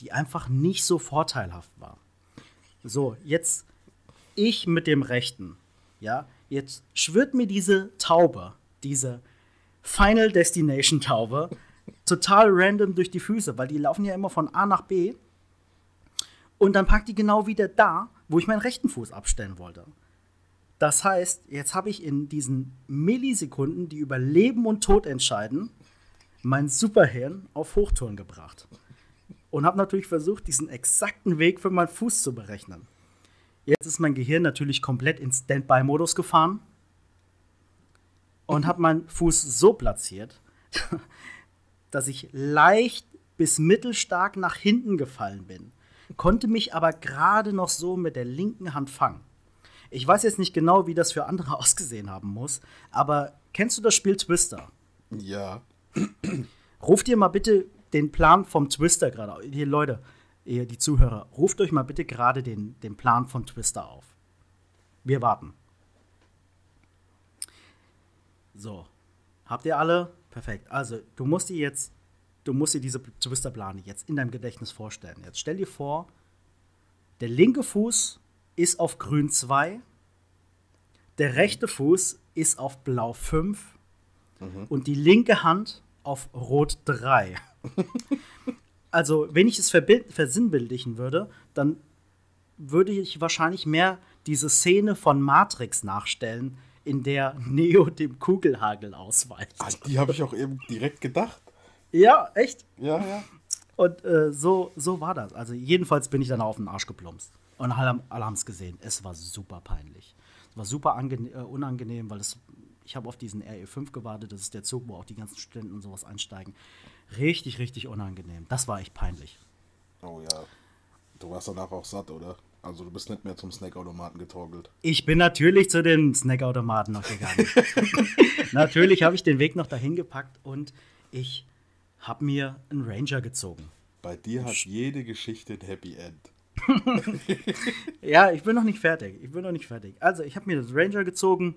die einfach nicht so vorteilhaft war. So, jetzt ich mit dem rechten. Ja, jetzt schwirrt mir diese Taube, diese Final Destination Taube, total random durch die Füße, weil die laufen ja immer von A nach B. Und dann parkt die genau wieder da, wo ich meinen rechten Fuß abstellen wollte. Das heißt, jetzt habe ich in diesen Millisekunden, die über Leben und Tod entscheiden, mein Superhirn auf Hochtouren gebracht. Und habe natürlich versucht, diesen exakten Weg für meinen Fuß zu berechnen. Jetzt ist mein Gehirn natürlich komplett in Standby-Modus gefahren und habe meinen Fuß so platziert, dass ich leicht bis mittelstark nach hinten gefallen bin, konnte mich aber gerade noch so mit der linken Hand fangen. Ich weiß jetzt nicht genau, wie das für andere ausgesehen haben muss, aber kennst du das Spiel Twister? Ja. Ruft ihr mal bitte den Plan vom Twister gerade. Hier, Leute, ihr, die Zuhörer, ruft euch mal bitte gerade den, den Plan von Twister auf. Wir warten. So. Habt ihr alle? Perfekt. Also, du musst dir jetzt, du musst dir diese Twister-Plane jetzt in deinem Gedächtnis vorstellen. Jetzt stell dir vor, der linke Fuß ist auf grün 2, der rechte Fuß ist auf blau 5 mhm. und die linke Hand auf rot 3. also, wenn ich es versinnbildlichen würde, dann würde ich wahrscheinlich mehr diese Szene von Matrix nachstellen, in der Neo dem Kugelhagel ausweicht. Ah, die habe ich auch eben direkt gedacht. Ja, echt? Ja, ja. Und äh, so, so war das. Also jedenfalls bin ich dann auf den Arsch geplumpst. Und alle, alle haben es gesehen. Es war super peinlich. Es war super äh, unangenehm, weil es, ich habe auf diesen RE5 gewartet. Das ist der Zug, wo auch die ganzen Studenten und sowas einsteigen. Richtig, richtig unangenehm. Das war echt peinlich. Oh ja. Du warst danach auch satt, oder? Also du bist nicht mehr zum Snackautomaten getorgelt. Ich bin natürlich zu dem Snackautomaten noch gegangen. natürlich habe ich den Weg noch dahin gepackt und ich habe mir einen Ranger gezogen. Bei dir hat jede Geschichte ein Happy End. ja, ich bin noch nicht fertig. Ich bin noch nicht fertig. Also ich habe mir das Ranger gezogen,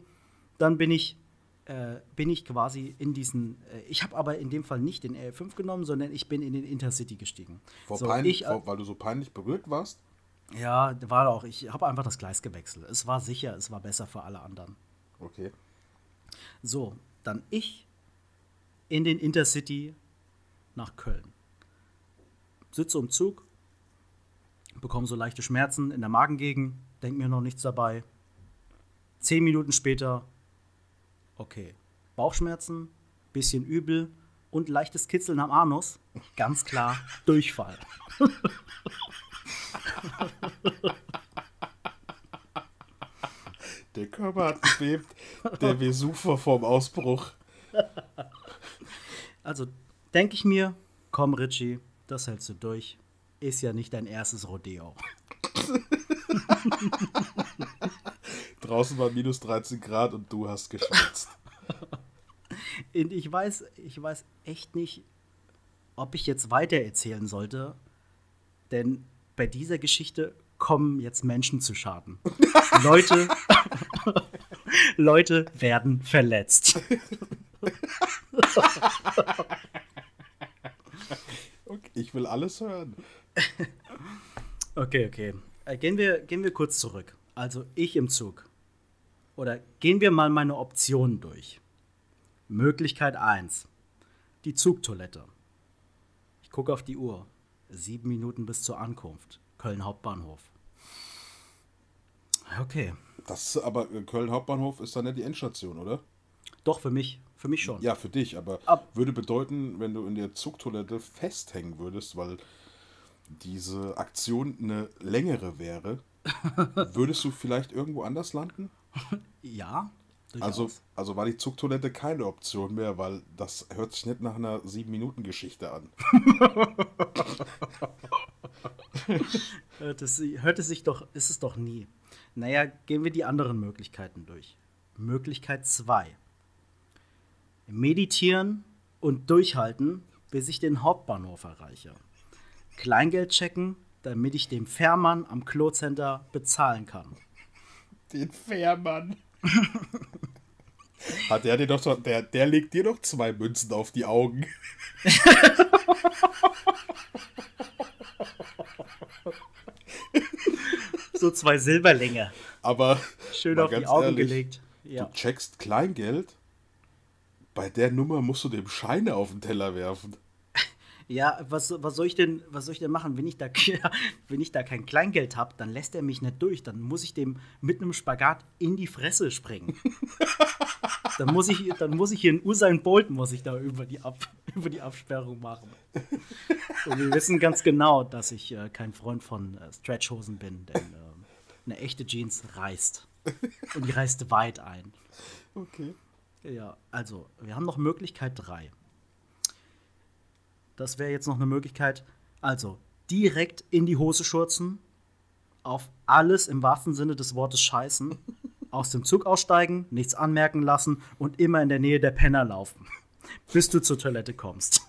dann bin ich äh, bin ich quasi in diesen. Äh, ich habe aber in dem Fall nicht den RF5 genommen, sondern ich bin in den Intercity gestiegen. Vor so, peinlich, ich, vor, weil du so peinlich berührt warst? Ja, war auch. Ich habe einfach das Gleis gewechselt. Es war sicher, es war besser für alle anderen. Okay. So, dann ich in den Intercity nach Köln. Sitze im Zug, bekomme so leichte Schmerzen in der Magengegend, denke mir noch nichts dabei. Zehn Minuten später, okay, Bauchschmerzen, bisschen übel und leichtes Kitzeln am Anus. Ganz klar, Durchfall. Der Körper hat gebebt, der Vesuver vorm Ausbruch. Also denke ich mir, komm Richie, das hältst du durch. Ist ja nicht dein erstes Rodeo. Draußen war minus 13 Grad und du hast geschwitzt. ich weiß, ich weiß echt nicht, ob ich jetzt weiter erzählen sollte, denn bei dieser Geschichte kommen jetzt Menschen zu Schaden. Leute, Leute werden verletzt. Ich will alles hören. Okay, okay. Äh, gehen, wir, gehen wir kurz zurück. Also ich im Zug. Oder gehen wir mal meine Optionen durch. Möglichkeit 1. Die Zugtoilette. Ich gucke auf die Uhr. Sieben Minuten bis zur Ankunft. Köln Hauptbahnhof. Okay. Das aber Köln Hauptbahnhof ist dann ja die Endstation, oder? Doch, für mich. Für mich schon. Ja, für dich, aber Ab würde bedeuten, wenn du in der Zugtoilette festhängen würdest, weil diese Aktion eine längere wäre, würdest du vielleicht irgendwo anders landen? Ja, also, also war die Zugtoilette keine Option mehr, weil das hört sich nicht nach einer 7-Minuten-Geschichte an. hört, es, hört es sich doch, ist es doch nie. Naja, gehen wir die anderen Möglichkeiten durch. Möglichkeit 2. Meditieren und durchhalten, bis ich den Hauptbahnhof erreiche. Kleingeld checken, damit ich dem Fährmann am Klocenter bezahlen kann. Den Fährmann. Hat der dir doch so, der, der legt dir doch zwei Münzen auf die Augen. so zwei Silberlinge. Aber schön auf die Augen ehrlich, gelegt. Ja. Du checkst Kleingeld. Bei der Nummer musst du dem Scheine auf den Teller werfen. Ja, was, was, soll ich denn, was soll ich denn machen, wenn ich da, wenn ich da kein Kleingeld habe, dann lässt er mich nicht durch. Dann muss ich dem mit einem Spagat in die Fresse springen. dann, muss ich, dann muss ich hier in Usain Bolt muss ich da über die, Ab, über die Absperrung machen. Und wir wissen ganz genau, dass ich äh, kein Freund von äh, Stretchhosen bin, denn äh, eine echte Jeans reißt. Und die reißt weit ein. Okay. Ja, also, wir haben noch Möglichkeit 3. Das wäre jetzt noch eine Möglichkeit. Also, direkt in die Hose schurzen, auf alles im wahrsten Sinne des Wortes scheißen, aus dem Zug aussteigen, nichts anmerken lassen und immer in der Nähe der Penner laufen, bis du zur Toilette kommst.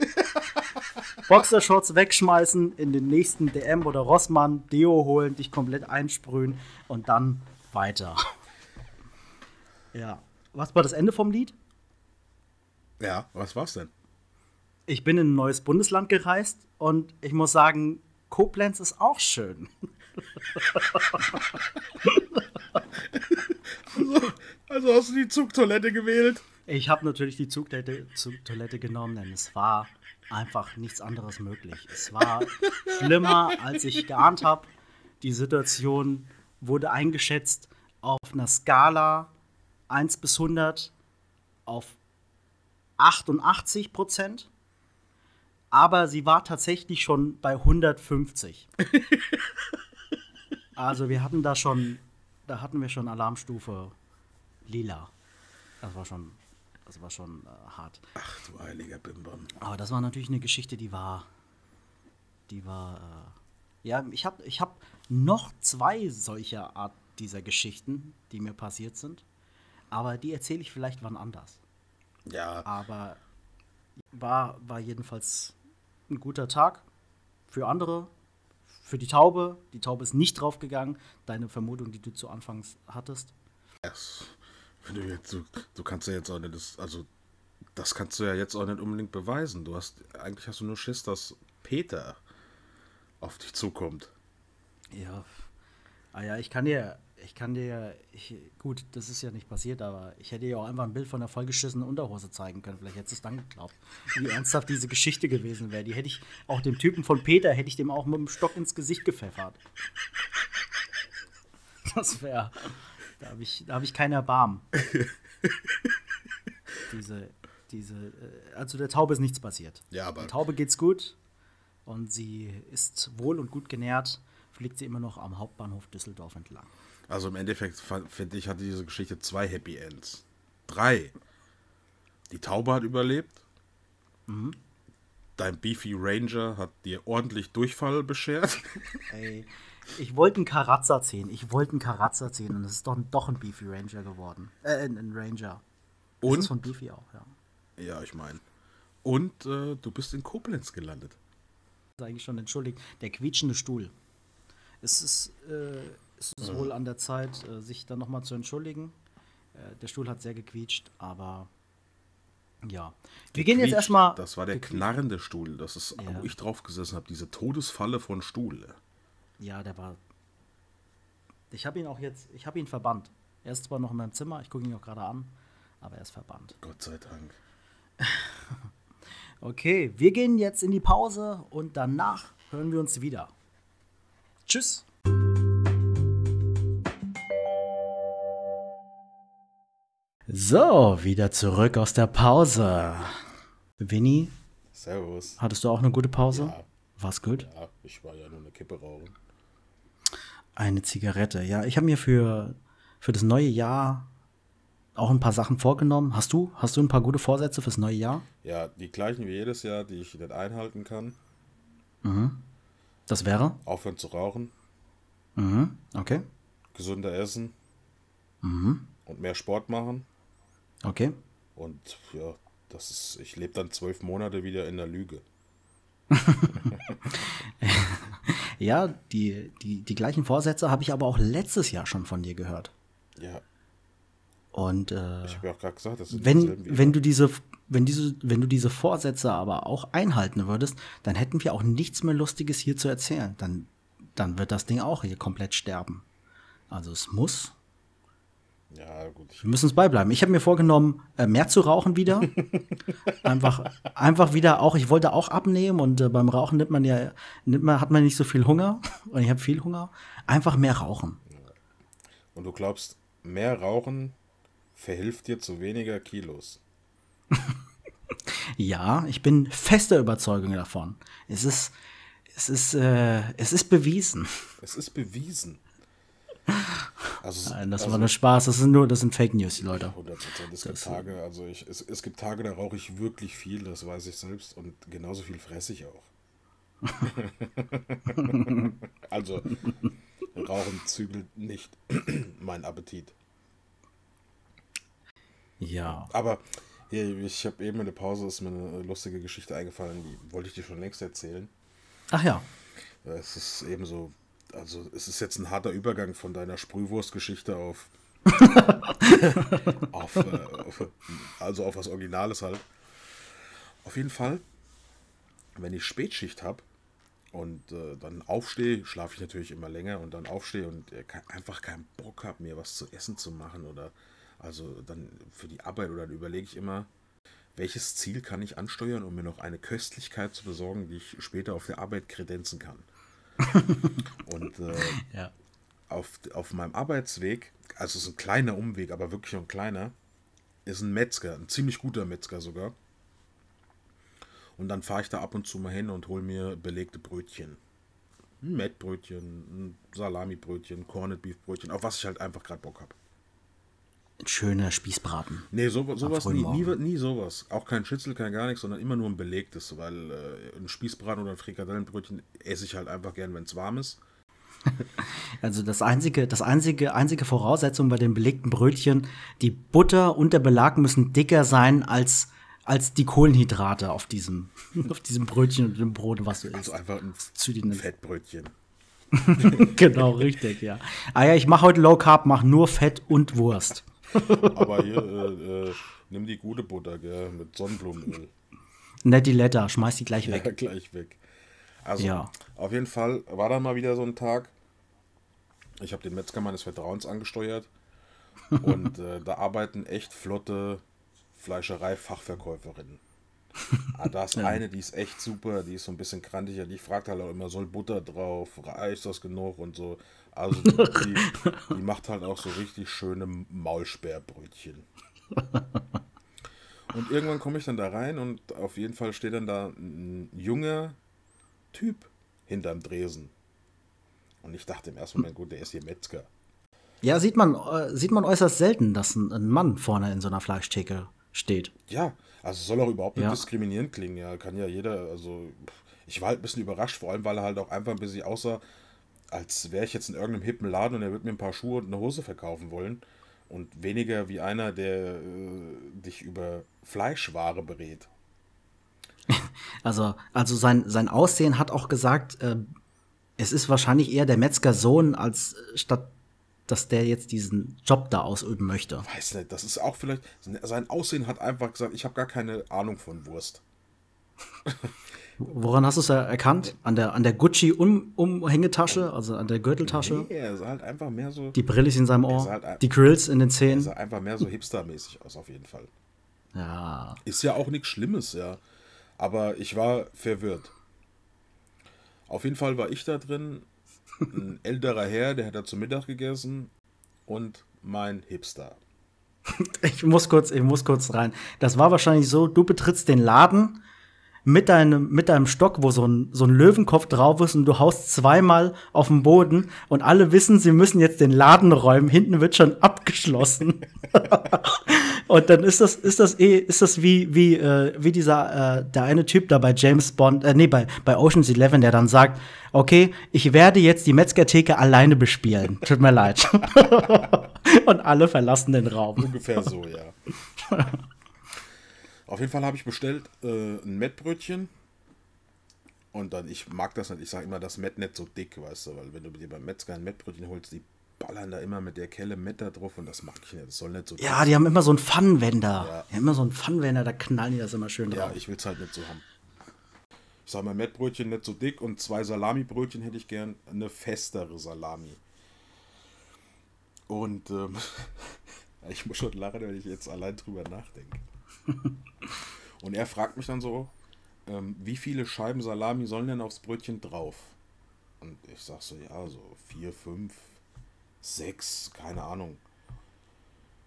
Boxershorts wegschmeißen, in den nächsten DM oder Rossmann Deo holen, dich komplett einsprühen und dann weiter. Ja. Was war das Ende vom Lied? Ja, was war's denn? Ich bin in ein neues Bundesland gereist und ich muss sagen, Koblenz ist auch schön. also, also hast du die Zugtoilette gewählt? Ich habe natürlich die Zugtoilette, Zugtoilette genommen, denn es war einfach nichts anderes möglich. Es war schlimmer, als ich geahnt habe. Die Situation wurde eingeschätzt auf einer Skala 1 bis 100 auf 88 Prozent. Aber sie war tatsächlich schon bei 150. also wir hatten da schon, da hatten wir schon Alarmstufe lila. Das war schon, das war schon äh, hart. Ach du heiliger Bimbam. Aber das war natürlich eine Geschichte, die war, die war, äh, ja, ich habe ich hab noch zwei solcher Art dieser Geschichten, die mir passiert sind. Aber die erzähle ich vielleicht wann anders. Ja. Aber war, war jedenfalls ein guter Tag für andere, für die Taube. Die Taube ist nicht draufgegangen. Deine Vermutung, die du zu Anfangs hattest. Wenn du jetzt, du, du kannst ja jetzt auch nicht, das, also das kannst du ja jetzt auch nicht unbedingt beweisen. Du hast, eigentlich hast du nur Schiss, dass Peter auf dich zukommt. Ja. Ah ja, ich kann dir ich kann dir, ich, gut, das ist ja nicht passiert, aber ich hätte dir auch einfach ein Bild von der vollgeschissenen Unterhose zeigen können. Vielleicht hättest du es dann geglaubt, wie ernsthaft diese Geschichte gewesen wäre. Die hätte ich, auch dem Typen von Peter, hätte ich dem auch mit dem Stock ins Gesicht gepfeffert. Das wäre, da habe ich, hab ich keinen Erbarmen. diese, diese, äh, also der Taube ist nichts passiert. Ja, aber. Der Taube geht's gut und sie ist wohl und gut genährt, fliegt sie immer noch am Hauptbahnhof Düsseldorf entlang. Also im Endeffekt finde ich, hatte diese Geschichte zwei Happy Ends. Drei. Die Taube hat überlebt. Mhm. Dein Beefy Ranger hat dir ordentlich Durchfall beschert. Ey, ich wollte einen Karazza ziehen. Ich wollte einen Karazza ziehen und es ist doch, doch ein Beefy Ranger geworden. Äh, ein Ranger. Das und? ist von Beefy auch, ja. Ja, ich meine. Und äh, du bist in Koblenz gelandet. Das ist eigentlich schon entschuldigt. Der quietschende Stuhl. Es ist, äh, ist es wohl an der Zeit, äh, sich dann nochmal zu entschuldigen. Äh, der Stuhl hat sehr gequietscht, aber ja. Wir gehen jetzt erstmal. Das war der knarrende Stuhl, das ist, ja. wo ich drauf gesessen habe, diese Todesfalle von Stuhl. Ja, der war. Ich habe ihn auch jetzt, ich habe ihn verbannt. Er ist zwar noch in meinem Zimmer, ich gucke ihn auch gerade an, aber er ist verbannt. Gott sei Dank. okay, wir gehen jetzt in die Pause und danach hören wir uns wieder. Tschüss. So, wieder zurück aus der Pause. Winnie? Servus. Hattest du auch eine gute Pause? Ja. War's gut? Ja, ich war ja nur eine Kippe rauchen. Eine Zigarette, ja. Ich habe mir für, für das neue Jahr auch ein paar Sachen vorgenommen. Hast du? Hast du ein paar gute Vorsätze fürs neue Jahr? Ja, die gleichen wie jedes Jahr, die ich nicht einhalten kann. Mhm. Das wäre? Aufhören zu rauchen. Mhm. Okay. Gesünder essen. Mhm. Und mehr Sport machen. Okay. Und ja, das ist, ich lebe dann zwölf Monate wieder in der Lüge. ja, die, die, die gleichen Vorsätze habe ich aber auch letztes Jahr schon von dir gehört. Ja. Und äh, ich habe ja auch gerade gesagt, das sind wenn, wenn du diese, wenn diese, wenn du diese Vorsätze aber auch einhalten würdest, dann hätten wir auch nichts mehr Lustiges hier zu erzählen. Dann, dann wird das Ding auch hier komplett sterben. Also es muss Ja, gut. Wir müssen es beibleiben. Ich habe mir vorgenommen, äh, mehr zu rauchen wieder. einfach, einfach wieder auch, ich wollte auch abnehmen und äh, beim Rauchen nimmt man ja, nimmt man, hat man nicht so viel Hunger. Und ich habe viel Hunger. Einfach mehr rauchen. Und du glaubst, mehr Rauchen verhilft dir zu weniger Kilos. ja, ich bin fester Überzeugung davon. Es ist, es ist, äh, es ist bewiesen. Es ist bewiesen. Also, Nein, das also, war nur Spaß. Das sind nur, das sind Fake News, die Leute. 100 Es gibt Tage, also ich, es, es gibt Tage, da rauche ich wirklich viel, das weiß ich selbst, und genauso viel fresse ich auch. also, Rauchen zügelt nicht mein Appetit. Ja. Aber hier, ich habe eben in der Pause ist mir eine lustige Geschichte eingefallen, die wollte ich dir schon längst erzählen. Ach ja. Es ist eben so also es ist jetzt ein harter Übergang von deiner Sprühwurstgeschichte auf, auf, äh, auf, also auf was Originales halt. Auf jeden Fall, wenn ich Spätschicht habe und äh, dann aufstehe, schlafe ich natürlich immer länger und dann aufstehe und äh, einfach keinen Bock habe, mir was zu essen zu machen oder also dann für die Arbeit oder dann überlege ich immer, welches Ziel kann ich ansteuern, um mir noch eine Köstlichkeit zu besorgen, die ich später auf der Arbeit kredenzen kann. Und äh, ja. auf, auf meinem Arbeitsweg, also es ist ein kleiner Umweg, aber wirklich ein kleiner, ist ein Metzger, ein ziemlich guter Metzger sogar. Und dann fahre ich da ab und zu mal hin und hole mir belegte Brötchen. Ein Mettbrötchen, ein Salamibrötchen, Corned Beef Brötchen, auf was ich halt einfach gerade Bock habe. Ein schöner Spießbraten. Nee, so, sowas nie, nie, nie, sowas. Auch kein Schnitzel, kein gar nichts, sondern immer nur ein belegtes, weil äh, ein Spießbraten oder ein Frikadellenbrötchen esse ich halt einfach gern, wenn es warm ist. Also das einzige, das einzige, einzige Voraussetzung bei den belegten Brötchen, die Butter und der Belag müssen dicker sein als, als die Kohlenhydrate auf diesem, auf diesem Brötchen und dem Brot, was du isst. Also einfach ein Fettbrötchen. genau, richtig, ja. Ah ja, ich mache heute Low Carb, mache nur Fett und Wurst. Aber hier, äh, äh, nimm die gute Butter, gell, mit Sonnenblumenöl. Nett die Letter, schmeiß die gleich weg. Ja, gleich weg. Also, ja. auf jeden Fall war dann mal wieder so ein Tag. Ich habe den Metzger meines Vertrauens angesteuert. und äh, da arbeiten echt flotte Fleischerei-Fachverkäuferinnen. Ah, da ist ja. eine, die ist echt super, die ist so ein bisschen krantiger, die fragt halt auch immer, soll Butter drauf, reicht das genug und so. Also die, die macht halt auch so richtig schöne Maulsperrbrötchen. Und irgendwann komme ich dann da rein und auf jeden Fall steht dann da ein junger Typ hinterm Dresen. Und ich dachte im ersten Moment, gut, der ist hier Metzger. Ja, sieht man, äh, sieht man äußerst selten, dass ein, ein, Mann vorne in so einer Fleischtheke steht. Ja, also soll auch überhaupt nicht ja. diskriminierend klingen. Ja, kann ja jeder, also ich war halt ein bisschen überrascht, vor allem, weil er halt auch einfach ein bisschen aussah, als wäre ich jetzt in irgendeinem hippen Laden und er würde mir ein paar Schuhe und eine Hose verkaufen wollen. Und weniger wie einer, der äh, dich über Fleischware berät. Also, also sein, sein Aussehen hat auch gesagt, äh, es ist wahrscheinlich eher der Metzgersohn, als äh, statt dass der jetzt diesen Job da ausüben möchte. Weiß nicht, das ist auch vielleicht. Sein Aussehen hat einfach gesagt, ich habe gar keine Ahnung von Wurst. Woran hast du es erkannt? An der, an der Gucci-Umhängetasche, also an der Gürteltasche? Nee, er sah halt einfach mehr so. Die Brille in seinem Ohr, halt die Grills in den Zähnen. Er sah einfach mehr so hipstermäßig aus, auf jeden Fall. Ja. Ist ja auch nichts Schlimmes, ja. Aber ich war verwirrt. Auf jeden Fall war ich da drin, ein älterer Herr, der hat da zum Mittag gegessen und mein Hipster. Ich muss kurz, ich muss kurz rein. Das war wahrscheinlich so, du betrittst den Laden mit deinem, mit deinem Stock, wo so ein, so ein Löwenkopf drauf ist und du haust zweimal auf den Boden und alle wissen, sie müssen jetzt den Laden räumen. Hinten wird schon abgeschlossen. und dann ist das, ist das eh, ist das wie, wie, äh, wie dieser, äh, der eine Typ da bei James Bond, äh, nee, bei, bei Ocean's Eleven, der dann sagt, okay, ich werde jetzt die Metzgertheke alleine bespielen. Tut mir leid. und alle verlassen den Raum. Ungefähr so, ja. Auf jeden Fall habe ich bestellt äh, ein Mettbrötchen. Und dann, ich mag das nicht, ich sage immer, das Mett nicht so dick, weißt du, weil wenn du dir beim Metzger ein Mettbrötchen holst, die ballern da immer mit der Kelle Mett da drauf und das mag ich nicht. Das soll nicht so Ja, die haben immer so einen Pfannenwender. Ja. Die haben immer so einen Pfannenwender, da knallen die das immer schön drauf. Ja, ich will es halt nicht so haben. Ich sage mal, Mettbrötchen nicht so dick und zwei Salamibrötchen hätte ich gern eine festere Salami. Und ähm, Ich muss schon lachen, wenn ich jetzt allein drüber nachdenke. Und er fragt mich dann so, ähm, wie viele Scheiben Salami sollen denn aufs Brötchen drauf? Und ich sag so, ja, so vier, fünf, sechs, keine Ahnung.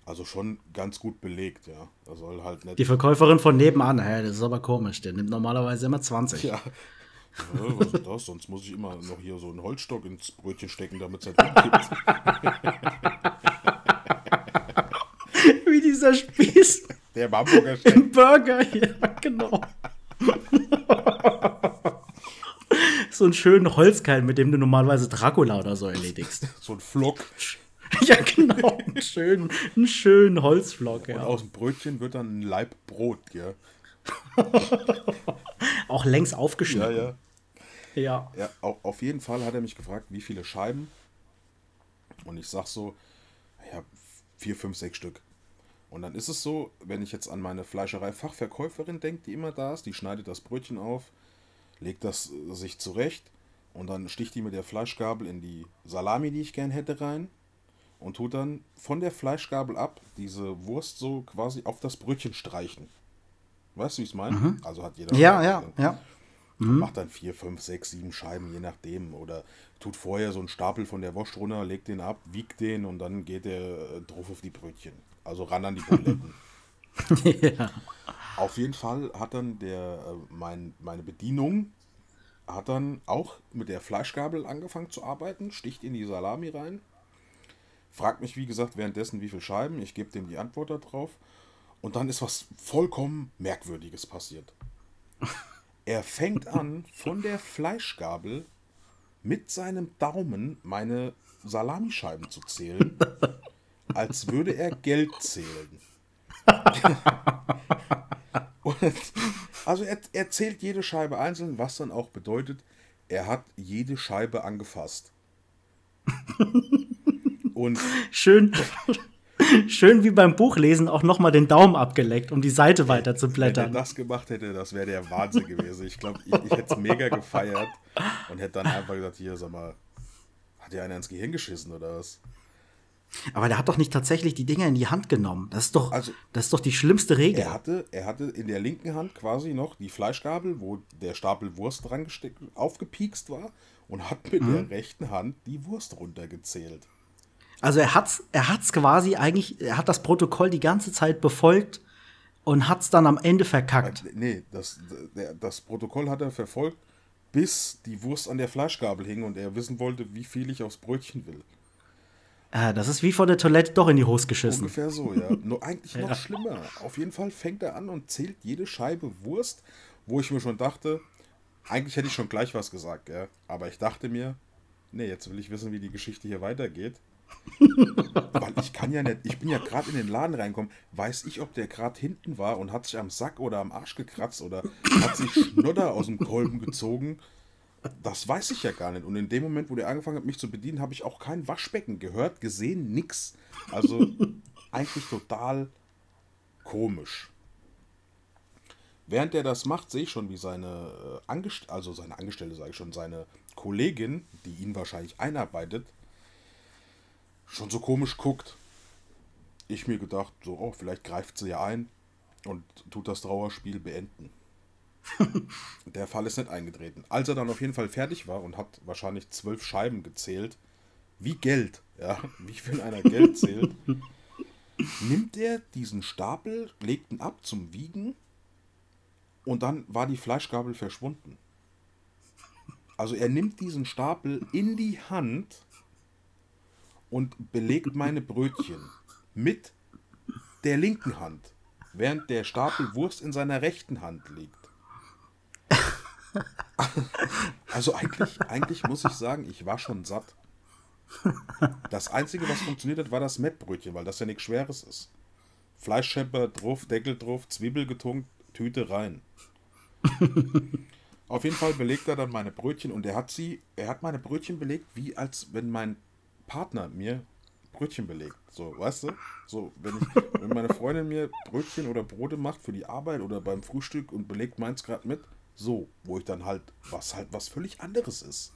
Also schon ganz gut belegt, ja. Da soll halt nicht. Die Verkäuferin von nebenan, hä, das ist aber komisch. Der nimmt normalerweise immer 20. Ja. Ja, was ist das? Sonst muss ich immer noch hier so einen Holzstock ins Brötchen stecken, damit es nicht umkippt. Wie dieser Spieß Der Hamburger Steak. im Burger, ja, genau. so einen schönen Holzkeil, mit dem du normalerweise Dracula oder so erledigst. So ein Flock. Ja, genau. Einen schönen, einen schönen Holzflock, Und ja. aus dem Brötchen wird dann ein Laib Brot, ja. Auch längs Ja, aufgeschnitten. ja. Ja. Ja, au- auf jeden Fall hat er mich gefragt, wie viele Scheiben. Und ich sag so, ja, vier, fünf, sechs Stück. Und dann ist es so, wenn ich jetzt an meine Fleischerei-Fachverkäuferin denke, die immer da ist, die schneidet das Brötchen auf, legt das äh, sich zurecht und dann sticht die mit der Fleischgabel in die Salami, die ich gern hätte, rein und tut dann von der Fleischgabel ab diese Wurst so quasi auf das Brötchen streichen. Weißt du, wie ich es meine? Also hat jeder. Ja, ja, ja. Macht dann vier, fünf, sechs, sieben Scheiben, je nachdem. Oder tut vorher so einen Stapel von der Wurst runter, legt den ab, wiegt den und dann geht der äh, drauf auf die Brötchen. Also ran an die Buletten. ja. Auf jeden Fall hat dann der, äh, mein, meine Bedienung hat dann auch mit der Fleischgabel angefangen zu arbeiten, sticht in die Salami rein, fragt mich, wie gesagt, währenddessen, wie viele Scheiben. Ich gebe dem die Antwort darauf. Und dann ist was vollkommen Merkwürdiges passiert. Er fängt an, von der Fleischgabel mit seinem Daumen meine Salamischeiben zu zählen, als würde er Geld zählen. Also er, er zählt jede Scheibe einzeln, was dann auch bedeutet, er hat jede Scheibe angefasst. Und Schön, schön wie beim Buchlesen auch nochmal den Daumen abgeleckt, um die Seite weiter zu wenn er blättern. das gemacht hätte, das wäre der Wahnsinn gewesen. Ich glaube, ich, ich hätte es mega gefeiert und hätte dann einfach gesagt, hier, sag mal, hat dir einer ins Gehirn geschissen oder was? Aber der hat doch nicht tatsächlich die Dinger in die Hand genommen. Das ist doch, Also- das ist doch die schlimmste Regel. Er hatte, er hatte in der linken Hand quasi noch die Fleischgabel, wo der Stapel Wurst dran gesteckt, aufgepiekst war und hat mit der rechten Hand die Wurst runtergezählt. Also er hat's, er hat's quasi eigentlich, er hat das Protokoll die ganze Zeit befolgt und hat's dann am Ende verkackt. Nee, das, das Protokoll hat er verfolgt, bis die Wurst an der Fleischgabel hing und er wissen wollte, wie viel ich aufs Brötchen will. Äh, das ist wie vor der Toilette doch in die Hose geschissen. Ungefähr so, ja. Nur eigentlich noch schlimmer. Auf jeden Fall fängt er an und zählt jede Scheibe Wurst, wo ich mir schon dachte, eigentlich hätte ich schon gleich was gesagt, ja. Aber ich dachte mir, nee, jetzt will ich wissen, wie die Geschichte hier weitergeht. Weil ich kann ja nicht, ich bin ja gerade in den Laden reinkommen, weiß ich, ob der gerade hinten war und hat sich am Sack oder am Arsch gekratzt oder hat sich Schnodder aus dem Kolben gezogen. Das weiß ich ja gar nicht. Und in dem Moment, wo der angefangen hat, mich zu bedienen, habe ich auch kein Waschbecken gehört, gesehen, nix. Also eigentlich total komisch. Während er das macht, sehe ich schon, wie seine äh, Angest also seine Angestellte, sage ich schon, seine Kollegin, die ihn wahrscheinlich einarbeitet, schon so komisch guckt. Ich mir gedacht, so, oh, vielleicht greift sie ja ein und tut das Trauerspiel beenden. Der Fall ist nicht eingetreten. Als er dann auf jeden Fall fertig war und hat wahrscheinlich zwölf Scheiben gezählt, wie Geld, ja, wie viel einer Geld zählt, nimmt er diesen Stapel, legt ihn ab zum Wiegen und dann war die Fleischgabel verschwunden. Also er nimmt diesen Stapel in die Hand und belegt meine Brötchen mit der linken Hand, während der Stapel Wurst in seiner rechten Hand liegt. Also eigentlich, eigentlich muss ich sagen, ich war schon satt. Das Einzige, was funktioniert hat, war das Mettbrötchen, weil das ja nichts Schweres ist. Fleischschepper drauf, Deckel drauf, Zwiebel getunkt, Tüte rein. Auf jeden Fall belegt er dann meine Brötchen und er hat sie, er hat meine Brötchen belegt, wie als wenn mein Partner mir Brötchen belegt. So, weißt du? So, wenn ich, wenn meine Freundin mir Brötchen oder Brote macht für die Arbeit oder beim Frühstück und belegt meins gerade mit, so, wo ich dann halt, was halt was völlig anderes ist.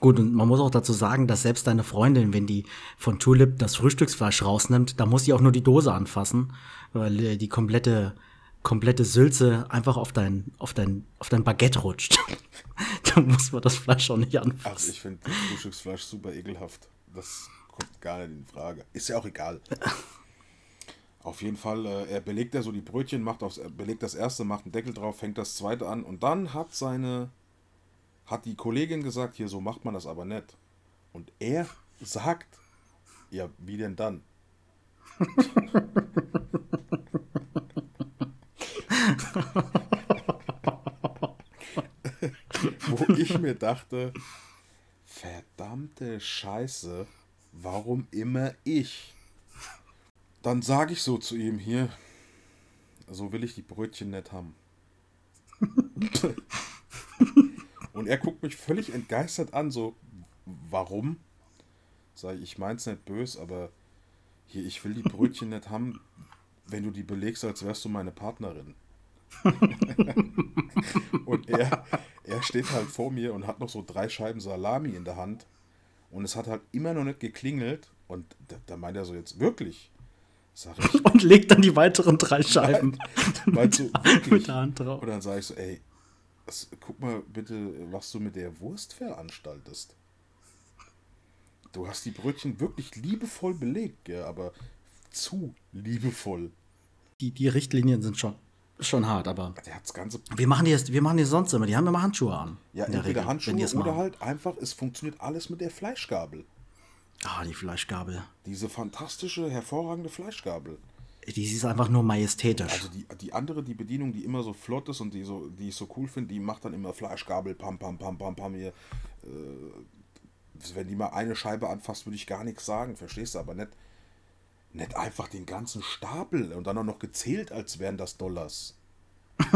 Gut, und man muss auch dazu sagen, dass selbst deine Freundin, wenn die von Tulip das Frühstücksfleisch rausnimmt, da muss sie auch nur die Dose anfassen, weil äh, die komplette komplette Sülze einfach auf dein, auf dein, auf dein Baguette rutscht. da muss man das Fleisch auch nicht anfassen. Also ich finde das Frühstücksfleisch super ekelhaft. Das kommt gar nicht in Frage. Ist ja auch egal. Auf jeden Fall, äh, er belegt ja so die Brötchen, macht aufs, belegt das erste, macht einen Deckel drauf, fängt das zweite an und dann hat seine, hat die Kollegin gesagt, hier so macht man das aber nicht. Und er sagt, ja, wie denn dann? Wo ich mir dachte, verdammte Scheiße, warum immer ich? Dann sage ich so zu ihm hier, so will ich die Brötchen nicht haben. Und er guckt mich völlig entgeistert an, so, warum? Sag ich, ich mein's nicht böse, aber hier, ich will die Brötchen nicht haben, wenn du die belegst, als wärst du meine Partnerin. und er, er steht halt vor mir und hat noch so drei Scheiben Salami in der Hand. Und es hat halt immer noch nicht geklingelt. Und da, da meint er so jetzt wirklich. Und legt dann die weiteren drei Scheiben meinst du, mit der Hand drauf. Und dann sage ich so, ey, das, guck mal bitte, was du mit der Wurst veranstaltest. Du hast die Brötchen wirklich liebevoll belegt, ja, aber zu liebevoll. Die, die Richtlinien sind schon schon hart, aber. Der hat's ganze. Wir machen die, wir machen die sonst immer. Die haben immer Handschuhe an. Ja, entweder Regel, Handschuhe oder halt einfach, es funktioniert alles mit der Fleischgabel. Ah, die Fleischgabel. Diese fantastische, hervorragende Fleischgabel. Die ist einfach nur majestätisch. Also die, die andere, die Bedienung, die immer so flott ist und die, so, die ich so cool finde, die macht dann immer Fleischgabel, pam, pam, pam, pam, pam hier. Äh, wenn die mal eine Scheibe anfasst, würde ich gar nichts sagen, verstehst du? Aber nicht, nicht einfach den ganzen Stapel und dann auch noch gezählt, als wären das Dollars.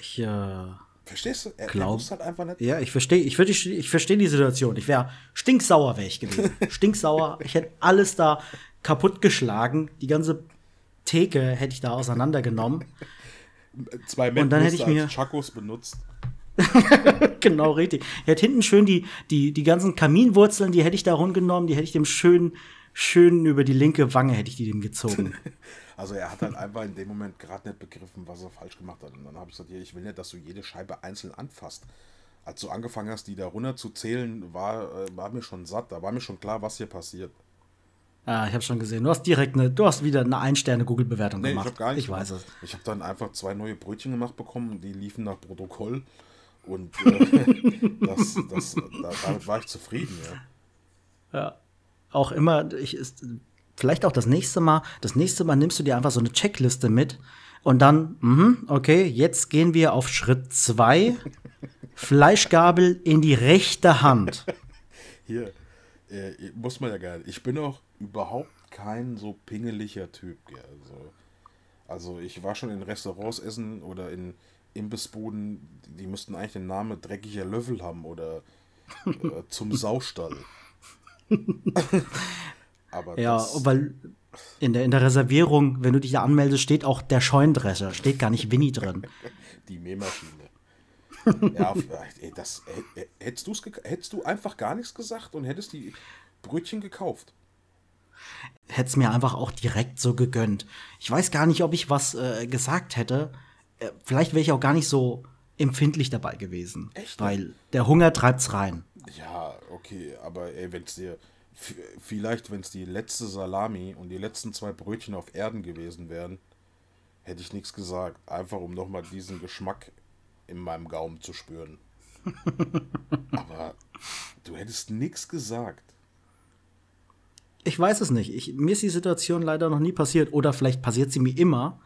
ich, äh. Verstehst du? Er glaub, halt einfach nicht. Ja, ich verstehe ich, ich versteh die Situation. Ich wäre stinksauer, wäre ich gewesen. stinksauer. Ich hätte alles da kaputtgeschlagen. Die ganze Theke hätte ich da auseinandergenommen. Zwei Menschen und dann hätte ich mir Chakos benutzt. genau, richtig. Er hat hinten schön die, die, die ganzen Kaminwurzeln, die hätte ich da rundgenommen, die hätte ich dem schön, schön über die linke Wange hätte ich die dem gezogen. Also er hat halt einfach in dem Moment gerade nicht begriffen, was er falsch gemacht hat. Und dann habe ich gesagt, ich will nicht, dass du jede Scheibe einzeln anfasst. Als du angefangen hast, die da runter zu zählen, war, äh, war mir schon satt. Da war mir schon klar, was hier passiert. Ah, ich habe schon gesehen. Du hast direkt eine, du hast wieder eine Ein-Sterne-Google-Bewertung nee, gemacht. Ich, gar nicht ich weiß es. Ich habe dann einfach zwei neue Brötchen gemacht bekommen, die liefen nach Protokoll. Und äh, das, das, da, damit war ich zufrieden, ja. Ja. Auch immer, ich ist, vielleicht auch das nächste Mal, das nächste Mal nimmst du dir einfach so eine Checkliste mit und dann, mh, okay, jetzt gehen wir auf Schritt zwei. Fleischgabel in die rechte Hand. Hier, äh, muss man ja gar nicht. Ich bin auch überhaupt kein so pingeliger Typ. Ja. Also, also ich war schon in Restaurants essen oder in Imbissbuden, die müssten eigentlich den Namen dreckiger Löffel haben oder äh, zum Saustall. Aber ja, weil in der, in der Reservierung, wenn du dich da anmeldest, steht auch der Scheundrescher, steht gar nicht Winnie drin. Die Mähmaschine. ja, ey, das, ey, hättest, du's hättest du einfach gar nichts gesagt und hättest die Brötchen gekauft. Hätte es mir einfach auch direkt so gegönnt. Ich weiß gar nicht, ob ich was äh, gesagt hätte. Äh, vielleicht wäre ich auch gar nicht so empfindlich dabei gewesen. Echt? Weil der Hunger treibt's rein. Ja, okay, aber ey, wenn es dir vielleicht, wenn es die letzte Salami und die letzten zwei Brötchen auf Erden gewesen wären, hätte ich nichts gesagt. Einfach um nochmal diesen Geschmack in meinem Gaumen zu spüren. Aber du hättest nichts gesagt. Ich weiß es nicht. Ich, mir ist die Situation leider noch nie passiert. Oder vielleicht passiert sie mir immer.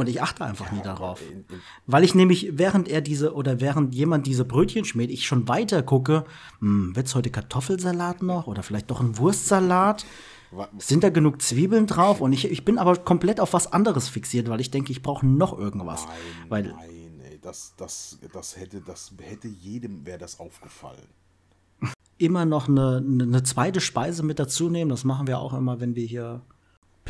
Und ich achte einfach ja, nie darauf. In, in Weil ich nämlich, während er diese oder während jemand diese Brötchen schmiert, ich schon weiter gucke, hm, wird es heute Kartoffelsalat noch oder vielleicht doch ein Wurstsalat? Sind da genug Zwiebeln drauf? Und ich, ich bin aber komplett auf was anderes fixiert, weil ich denke, ich brauche noch irgendwas. Nein, weil nein, ey, das, das, das, hätte, das hätte jedem, wäre das aufgefallen. Immer noch eine, eine zweite Speise mit dazu nehmen, das machen wir auch immer, wenn wir hier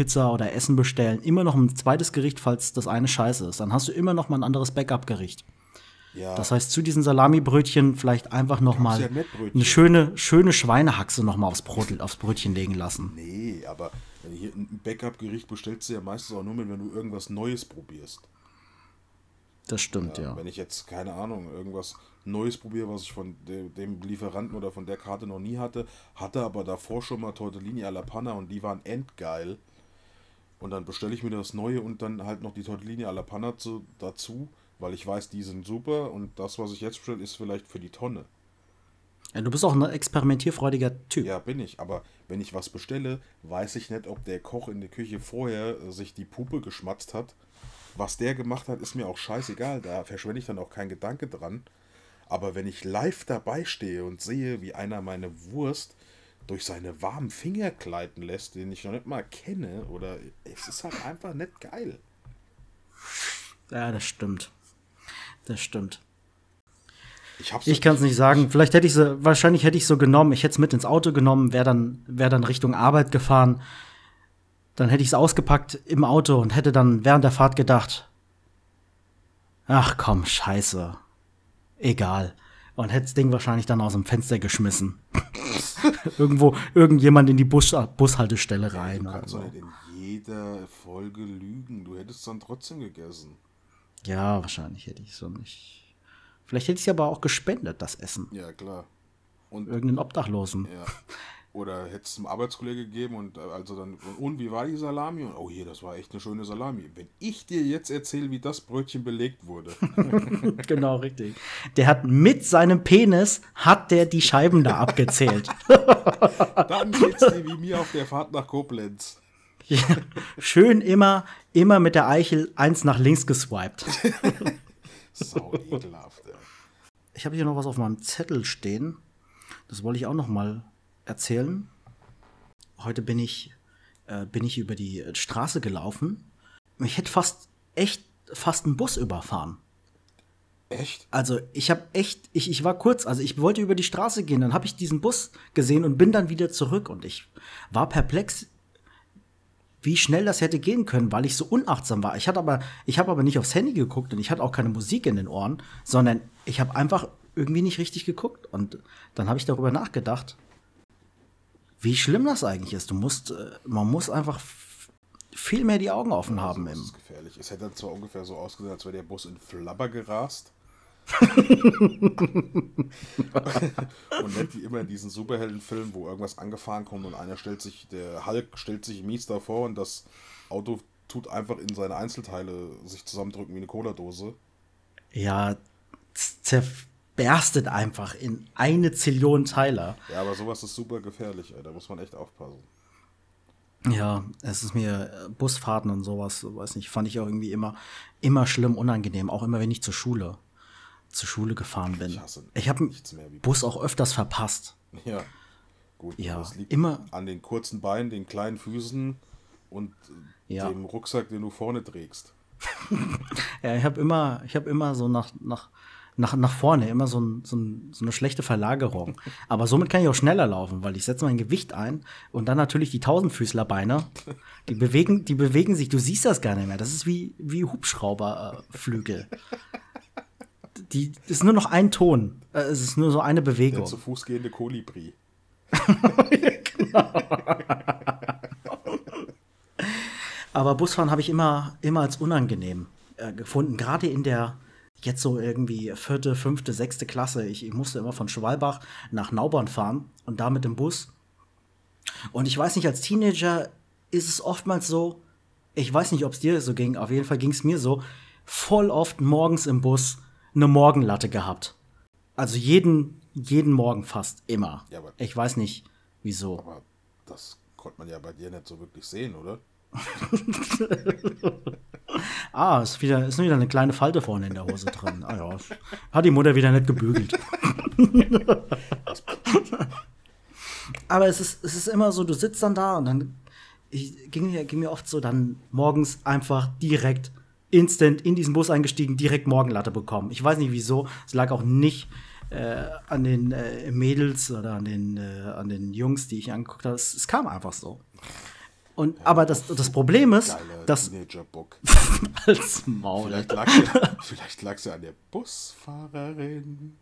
Pizza oder Essen bestellen, immer noch ein zweites Gericht, falls das eine scheiße ist. Dann hast du immer noch mal ein anderes Backup-Gericht. Ja. Das heißt, zu diesen Salamibrötchen vielleicht einfach noch mal ja eine schöne, schöne Schweinehaxe noch mal aufs, Brot, aufs Brötchen legen lassen. Nee, aber hier ein Backup-Gericht bestellst du ja meistens auch nur mit, wenn du irgendwas Neues probierst. Das stimmt, ja. Wenn ich jetzt, keine Ahnung, irgendwas Neues probiere, was ich von de dem Lieferanten oder von der Karte noch nie hatte, hatte aber davor schon mal Tortellini alla Panna und die waren endgeil. Und dann bestelle ich mir das Neue und dann halt noch die Tortellini alla Panna zu, dazu, weil ich weiß, die sind super und das, was ich jetzt bestelle, ist vielleicht für die Tonne. ja. Du bist auch ein experimentierfreudiger Typ. Ja, bin ich. Aber wenn ich was bestelle, weiß ich nicht, ob der Koch in der Küche vorher äh, sich die Puppe geschmatzt hat. Was der gemacht hat, ist mir auch scheißegal. Da verschwende ich dann auch keinen Gedanke dran. Aber wenn ich live dabei stehe und sehe, wie einer meine Wurst durch seine warmen Finger gleiten lässt, den ich noch nicht mal kenne, oder es ist halt einfach nicht geil. Ja, das stimmt. Das stimmt. Ich Ich kann es nicht sagen. Vielleicht hätte ich sie, wahrscheinlich hätte ich so genommen. Ich hätte es mit ins Auto genommen, wäre dann, wär dann Richtung Arbeit gefahren. Dann hätte ich es ausgepackt im Auto und hätte dann während der Fahrt gedacht, ach komm, scheiße. Egal. Und hätte das Ding wahrscheinlich dann aus dem Fenster geschmissen. Irgendwo, irgendjemand in die Bus, Bushaltestelle rein. Du oder kannst doch nicht in jeder Folge lügen. Du hättest dann trotzdem gegessen. Ja, wahrscheinlich hätte ich so nicht. Vielleicht hätte ich es aber auch gespendet, das Essen. Ja, klar. Und Irgendeinen Obdachlosen. Ja. Oder hätte es einem Arbeitskollege gegeben und äh, also dann, und wie war die Salami? Und oh hier, das war echt eine schöne Salami. Wenn ich dir jetzt erzähle, wie das Brötchen belegt wurde, Genau, richtig. Der hat mit seinem Penis, hat der die Scheiben da abgezählt. dann geht's dir wie mir auf der Fahrt nach Koblenz. Ja, Schön immer, immer mit der Eichel eins nach links geswiped. Sau ekelhaft, ey. Ich habe hier noch was auf meinem Zettel stehen. Das wollte ich auch noch mal erzählen. Heute bin ich, äh, bin ich über die Straße gelaufen. Ich hätte fast, echt, fast einen Bus überfahren. Echt? Also ich habe echt, ich, ich war kurz, also ich wollte über die Straße gehen, dann habe ich diesen Bus gesehen und bin dann wieder zurück und ich war perplex, wie schnell das hätte gehen können, weil ich so unachtsam war. Ich hatte aber, ich habe aber nicht aufs Handy geguckt und ich hatte auch keine Musik in den Ohren, sondern ich habe einfach irgendwie nicht richtig geguckt und dann habe ich darüber nachgedacht, wie schlimm das eigentlich ist. Du musst, äh, man muss einfach viel mehr die Augen offen haben. Das Im, ist gefährlich. Es hätte dann zwar ungefähr so ausgesehen, als wäre der Bus in Flabber gerast. und nicht wie immer in diesen Superheldenfilmen, wo irgendwas angefahren kommt und einer stellt sich, der Hulk stellt sich mies davor und das Auto tut einfach in seine Einzelteile sich zusammendrücken wie eine Cola-Dose. ja, z- zerberstet einfach in eine Zillion Teile. Ja, aber sowas ist super gefährlich, ey. Da muss man echt aufpassen. Ja, es ist mir äh, Busfahrten und sowas, weiß nicht, fand ich auch irgendwie immer, immer schlimm, unangenehm. Auch immer, wenn ich zur Schule, zur Schule gefahren bin. Ich hasse Ich habe wie Bus auch öfters verpasst. Ja. Gut, Ja, das liegt immer- an den kurzen Beinen, den kleinen Füßen und äh, Ja. dem Rucksack, den du vorne trägst. Ja, ich habe immer, ich habe immer so nach, nach, nach, nach vorne, immer so, ein, so, ein, so eine schlechte Verlagerung. Aber somit kann ich auch schneller laufen, weil ich setze mein Gewicht ein und dann natürlich die Tausendfüßlerbeine, die bewegen, die bewegen sich, du siehst das gar nicht mehr. Das ist wie, wie Hubschrauberflügel. Die das ist nur noch ein Ton. Äh, Es ist nur so eine Der Bewegung. zu Fuß gehende Kolibri. Aber Busfahren habe ich immer, immer als unangenehm äh, gefunden. Gerade in der jetzt so irgendwie vierte, fünfte, sechste Klasse. Ich, ich musste immer von Schwalbach nach Naubern fahren und da mit dem Bus. Und ich weiß nicht, als Teenager ist es oftmals so, ich weiß nicht, ob es dir so ging, auf jeden Fall ging es mir so, voll oft morgens im Bus eine Morgenlatte gehabt. Also jeden, jeden Morgen fast immer. Ja, ich weiß nicht, wieso. Aber das konnte man ja bei dir nicht so wirklich sehen, oder? Ah, ist wieder, ist wieder eine kleine Falte vorne in der Hose drin. Ah ja, hat die Mutter wieder nicht gebügelt. Aber es ist, es ist immer so, du sitzt dann da und dann ich, ging, mir, ging mir oft so dann morgens einfach direkt instant in diesen Bus eingestiegen, direkt Morgenlatte bekommen. Ich weiß nicht wieso. Es lag auch nicht äh, an den äh, Mädels oder an den, äh, an den Jungs, die ich angeguckt habe. Es, es kam einfach so. Und, aber das, das Problem ist, dass als Maul. Vielleicht lag ja, vielleicht lag's ja an der Busfahrerin.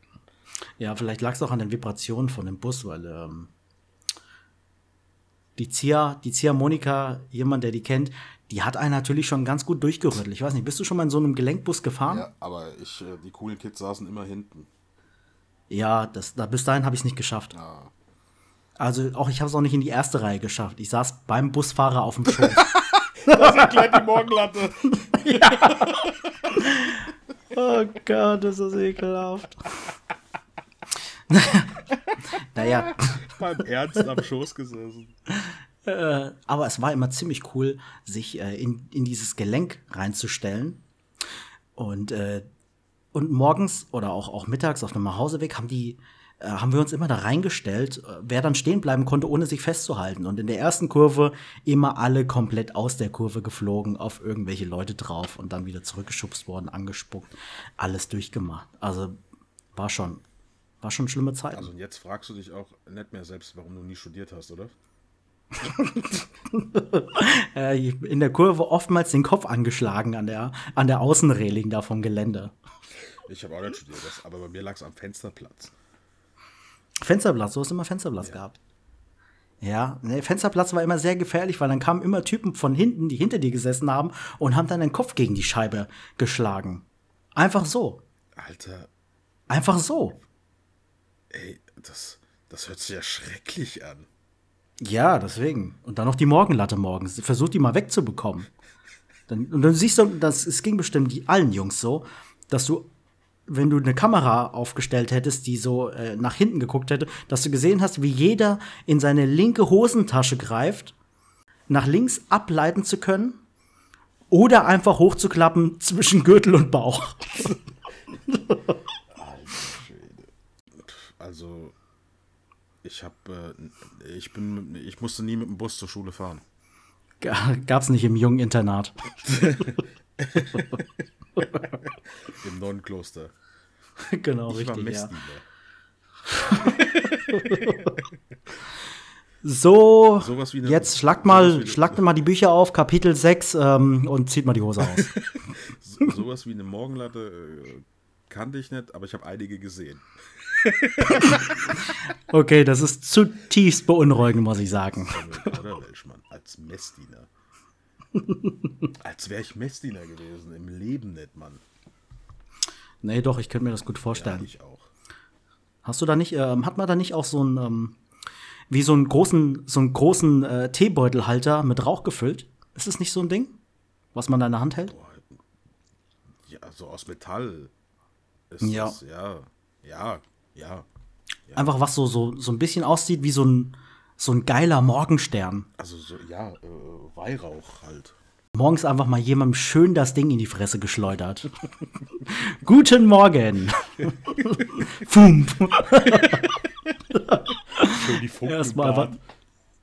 Ja, vielleicht lag es auch an den Vibrationen von dem Bus, weil ähm, die Zia, die Ziehharmonika, jemand, der die kennt, die hat einen natürlich schon ganz gut durchgerüttelt. Ich weiß nicht, bist du schon mal in so einem Gelenkbus gefahren? Ja, aber ich, äh, die coolen Kids saßen immer hinten. Ja, das, da, bis dahin habe ich es nicht geschafft. Ja. Also auch ich habe es auch nicht in die erste Reihe geschafft. Ich saß beim Busfahrer auf dem Schoß. Das erklärt die Morgenlatte. oh Gott, ist das ekelhaft. naja, Beim Ernst am Schoß gesessen. äh, aber es war immer ziemlich cool, sich äh, in, in dieses Gelenk reinzustellen. Und, äh, und morgens oder auch, auch mittags auf dem Nachhauseweg haben die haben wir uns immer da reingestellt, äh, wer dann stehen bleiben konnte, ohne sich festzuhalten. Und in der ersten Kurve immer alle komplett aus der Kurve geflogen, auf irgendwelche Leute drauf und dann wieder zurückgeschubst worden, angespuckt, alles durchgemacht. Also war schon, war schon schlimme Zeit. Also und jetzt fragst du dich auch nicht mehr selbst, warum du nie studiert hast, oder? äh, in der Kurve oftmals den Kopf angeschlagen an der, an der Außenreling da vom Gelände. Ich habe auch nicht studiert, das, aber bei mir lag es am Fensterplatz. Fensterplatz, du hast immer Fensterplatz gehabt. Ja, ne, Fensterplatz war immer sehr gefährlich, weil dann kamen immer Typen von hinten, die hinter dir gesessen haben und haben dann den Kopf gegen die Scheibe geschlagen. Einfach so. Alter, Einfach so. ey, das, das hört sich ja schrecklich an. Ja, deswegen. Und dann noch die Morgenlatte morgens. Versuch die mal wegzubekommen. Dann, und dann siehst du, das, es ging bestimmt die, allen Jungs so, dass du, wenn du eine Kamera aufgestellt hättest, die so äh, nach hinten geguckt hätte, dass du gesehen hast, wie jeder in seine linke Hosentasche greift, nach links ableiten zu können oder einfach hochzuklappen zwischen Gürtel und Bauch. Also, ich habe, äh, ich bin, ich musste nie mit dem Bus zur Schule fahren. Ga- Gab's nicht im jungen Internat. Im Nonnenkloster. genau, Ich war richtig. Ja. Messdiener. So, wie eine- jetzt schlagt mal, schlagt mal die Bücher auf, Kapitel 6 ähm, und zieht mal die Hose aus. So, sowas wie eine Morgenlatte äh, kannte ich nicht, aber ich habe einige gesehen. Okay, das ist zutiefst beunruhigend, muss ich sagen. Als Messdiener. Als wäre ich Messdiener gewesen. Im Leben nicht, Mann. Nee, doch, ich könnte mir das gut Ja, vorstellen. ich auch. Hast du da nicht, ähm, hat man da nicht auch so einen, ähm, wie so einen großen, so einen großen äh, Teebeutelhalter mit Rauch gefüllt? Ist das nicht so ein Ding, was man da in der Hand hält? Ja, so aus Metall. Ist Ja. Das, ja, ja, ja. Einfach was so, so, so ein bisschen aussieht wie so ein, so ein geiler Morgenstern. Also so, ja, äh, Weihrauch halt. Morgens einfach mal jemandem schön das Ding in die Fresse geschleudert. Guten Morgen. Fum. Schön die Funken Erstmal einfach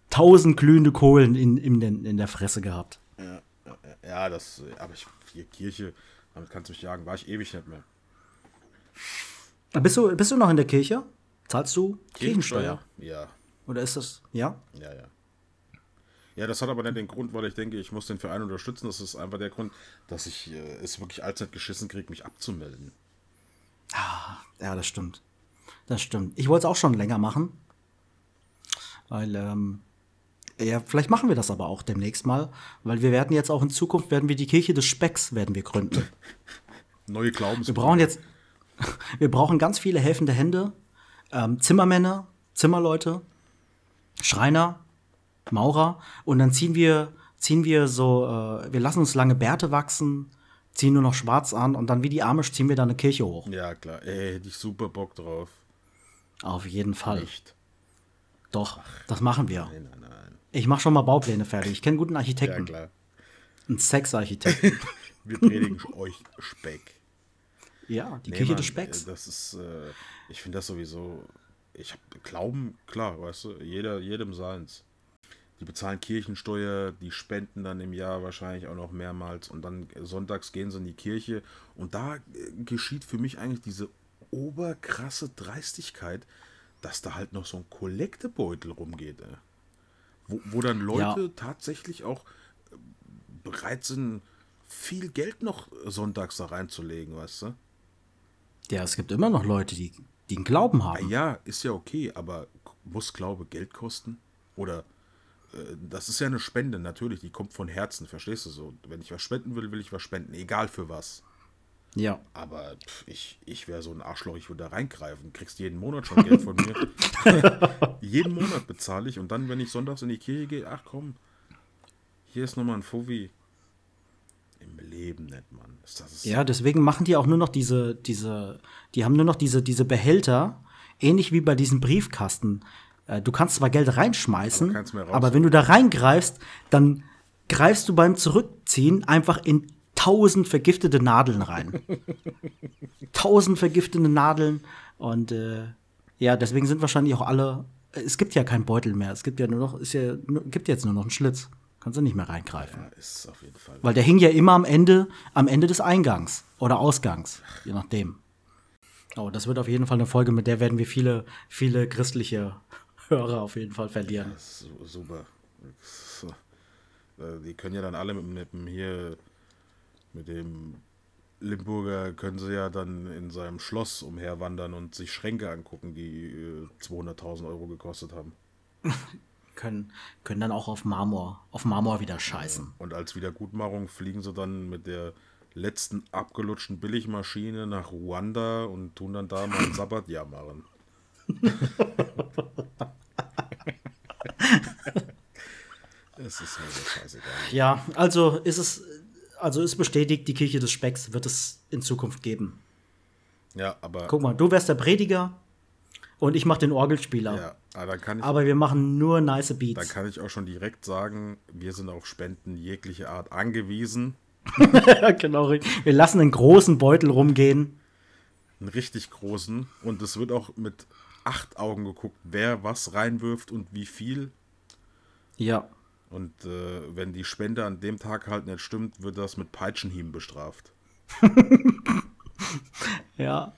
tausend glühende Kohlen in, in, den, in der Fresse gehabt. Ja, ja, ja, das, aber ich, hier Kirche, damit kannst du mich jagen, war ich ewig nicht mehr. Bist du, bist du noch in der Kirche? Zahlst du Kirchensteuer? Ja, Oder ist das, ja? ja, ja. Ja, das hat aber nicht den Grund, weil ich denke, ich muss den Verein unterstützen. Das ist einfach der Grund, dass ich äh, es wirklich allzeit geschissen kriege, mich abzumelden. Ja, das stimmt. Das stimmt. Ich wollte es auch schon länger machen. Weil, ähm, ja, vielleicht machen wir das aber auch demnächst mal, weil wir werden jetzt auch in Zukunft, werden wir die Kirche des Specks werden wir gründen. Neue Glaubens. Wir brauchen jetzt, wir brauchen ganz viele helfende Hände, ähm, Zimmermänner, Zimmerleute, Schreiner, Maurer und dann ziehen wir, ziehen wir so, äh, wir lassen uns lange Bärte wachsen, ziehen nur noch schwarz an und dann wie die Amish ziehen wir da eine Kirche hoch. Ja, klar. Ey, hätte ich super Bock drauf. Auf jeden Fall. Nicht. Doch, das machen wir. Nein, nein, nein. Ich mache schon mal Baupläne fertig. Ich kenne guten Ja, Architekten. klar. einen Sexarchitekten. Wir predigen euch Speck. ja, die Nee, Kirche Mann, des Specks. Das ist, äh, ich finde das sowieso. Ich habe Glauben, klar, weißt du, jeder, jedem seins. Die bezahlen Kirchensteuer, die spenden dann im Jahr wahrscheinlich auch noch mehrmals und dann sonntags gehen sie in die Kirche und da äh, geschieht für mich eigentlich diese oberkrasse Dreistigkeit, dass da halt noch so ein Kollektebeutel rumgeht. Ey. Wo, wo dann Leute ja. tatsächlich auch äh, bereit sind, viel Geld noch sonntags da reinzulegen, weißt du? Ja, es gibt immer noch Leute, die, die einen Glauben haben. Ja, ist ja okay, aber muss Glaube Geld kosten? Oder äh, das ist ja eine Spende, natürlich, die kommt von Herzen, verstehst du so? Wenn ich was spenden will, will ich was spenden, egal für was. Ja. Aber pff, ich, ich wäre so ein Arschloch, ich würde da reingreifen. Kriegst jeden Monat schon Geld von mir. jeden Monat bezahle ich und dann, wenn ich sonntags in die Kirche gehe, ach komm, hier ist nochmal ein Fovi. Leben Mann. Das, das ja, deswegen machen die auch nur noch diese, diese, die haben nur noch diese, diese Behälter, ähnlich wie bei diesem Briefkasten. Äh, du kannst zwar Geld reinschmeißen, aber, aber wenn du da reingreifst, dann greifst du beim Zurückziehen einfach in tausend vergiftete Nadeln rein. tausend vergiftete Nadeln und äh, ja, deswegen sind wahrscheinlich auch alle. Es gibt ja keinen Beutel mehr. Es gibt ja nur noch, ist ja, gibt jetzt nur noch einen Schlitz. Kannst du nicht mehr reingreifen. Ja, ist auf jeden Fall. Weil der hing ja immer am Ende, am Ende des Eingangs oder Ausgangs, je nachdem. Oh, das wird auf jeden Fall eine Folge, mit der werden wir viele, viele christliche Hörer auf jeden Fall verlieren. Ja, super. Äh, die können ja dann alle mit, mit dem hier, mit dem Limburger können sie ja dann in seinem Schloss umherwandern und sich Schränke angucken, die 200.000 äh, Euro gekostet haben. können, können dann auch auf Marmor, auf Marmor wieder scheißen. Und als Wiedergutmachung fliegen sie dann mit der letzten abgelutschten Billigmaschine nach Ruanda und tun dann da mal ein Sabbatjahr machen. es ist mir so scheißegal. Ja, also ist es, also ist bestätigt, die Kirche des Specks wird es in Zukunft geben. Ja, aber. Guck mal, du wärst der Prediger und ich mach den Orgelspieler. Ja, aber, ich, aber wir machen nur nice Beats. Da kann ich auch schon direkt sagen, wir sind auf Spenden jeglicher Art angewiesen. genau, wir lassen einen großen Beutel rumgehen. Einen richtig großen. Und es wird auch mit acht Augen geguckt, wer was reinwirft und wie viel. Ja. Und äh, wenn die Spende an dem Tag halt nicht stimmt, wird das mit Peitschenhieben bestraft. ja.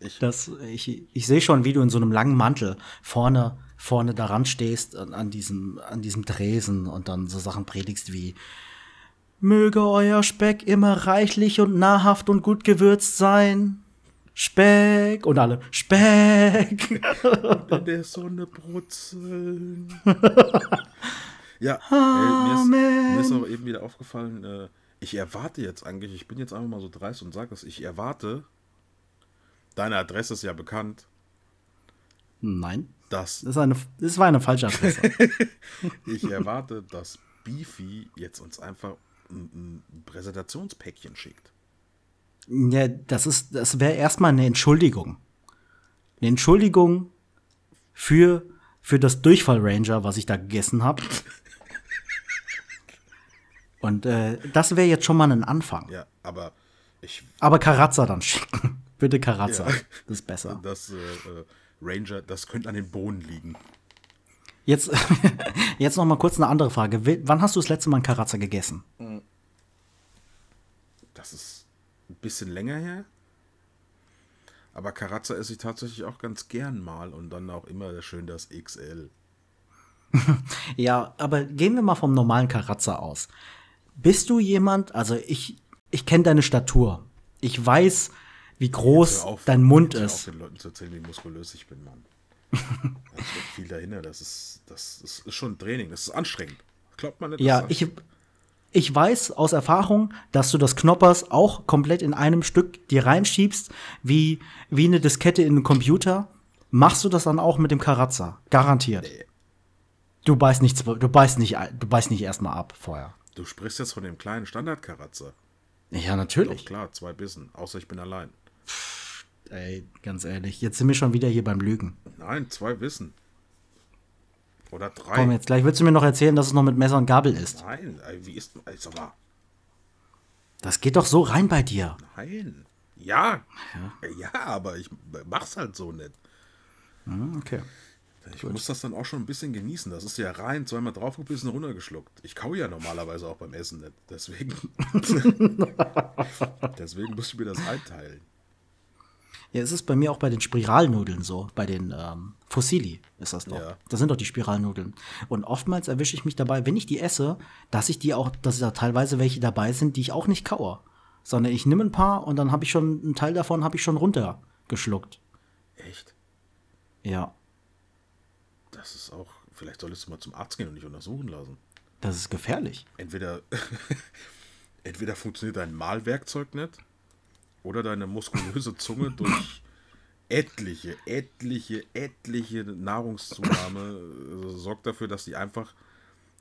Ich, das, ich, ich sehe schon, wie du in so einem langen Mantel vorne, vorne daran stehst, an diesem, an diesem Tresen und dann so Sachen predigst wie Möge euer Speck immer reichlich und nahrhaft und gut gewürzt sein. Speck und alle Speck. In der Sonne brutzeln. ja, ey, mir, ist, mir, ist, auch eben wieder aufgefallen, äh, ich erwarte jetzt eigentlich, ich bin jetzt einfach mal so dreist und sage es, ich erwarte, Deine Adresse ist ja bekannt. Nein. Das, das, eine, das war eine falsche Adresse. ich erwarte, dass Beefy jetzt uns einfach ein, ein Präsentationspäckchen schickt. Ja, das ist, das wäre erstmal eine Entschuldigung. Eine Entschuldigung für, für das Durchfall Ranger, was ich da gegessen habe. Und äh, das wäre jetzt schon mal ein Anfang. Ja, aber ich. Aber Karazza dann schicken. Bitte Karazza. Ja. Das ist besser. Das äh, äh, Ranger, das könnte an den Bohnen liegen. Jetzt, jetzt noch mal kurz eine andere Frage. Wann hast du das letzte Mal einen Karazza gegessen? Das ist ein bisschen länger her. Aber Karazza esse ich tatsächlich auch ganz gern mal und dann auch immer schön das XL. ja, aber gehen wir mal vom normalen Karazza aus. Bist du jemand, also ich, ich kenne deine Statur. Ich weiß, wie groß auf, dein Mund ist. Auf den Leuten zu erzählen, wie muskulös ich bin, Mann. steckt viel dahinter. Das ist, das, ist schon Training. Das ist anstrengend. Glaubt man nicht? Ja, ich, ich weiß aus Erfahrung, dass du das Knoppers auch komplett in einem Stück dir reinschiebst, wie, wie eine Diskette in einen Computer. Machst du das dann auch mit dem Karazza? Garantiert. Nee. Du beißt nicht, du beißt nicht, du beißt nicht erstmal ab vorher. Du sprichst jetzt von dem kleinen Standard-Karazza. Ja, natürlich. Doch, klar, zwei Bissen. Außer ich bin allein. Ey, ganz ehrlich, jetzt sind wir schon wieder hier beim Lügen. Nein, zwei Wissen. Oder drei. Komm, jetzt gleich willst du mir noch erzählen, dass es noch mit Messer und Gabel ist. Nein, ey, wie ist. Ey, sag mal. Das geht doch so rein bei dir. Nein. Ja. Ja, ja aber ich mach's halt so nicht. Hm, okay. Ich Gut. muss das dann auch schon ein bisschen genießen. Das ist ja rein, zweimal draufgebissen, runtergeschluckt. Ich kau ja normalerweise auch beim Essen nicht. Deswegen. deswegen muss ich mir das einteilen. Ja, es ist bei mir auch bei den Spiralnudeln so, bei den ähm, Fossili ist das doch. Ja. Das sind doch die Spiralnudeln. Und oftmals erwische ich mich dabei, wenn ich die esse, dass ich die auch, dass da teilweise welche dabei sind, die ich auch nicht kaue. Sondern ich nehme ein paar und dann habe ich schon, einen Teil davon habe ich schon runtergeschluckt. Echt? Ja, Das ist auch. Vielleicht solltest du mal zum Arzt gehen und dich untersuchen lassen. das ist gefährlich. Entweder, entweder funktioniert dein Mahlwerkzeug nicht oder deine muskulöse Zunge durch etliche, etliche, etliche Nahrungszunahme äh, sorgt dafür, dass die einfach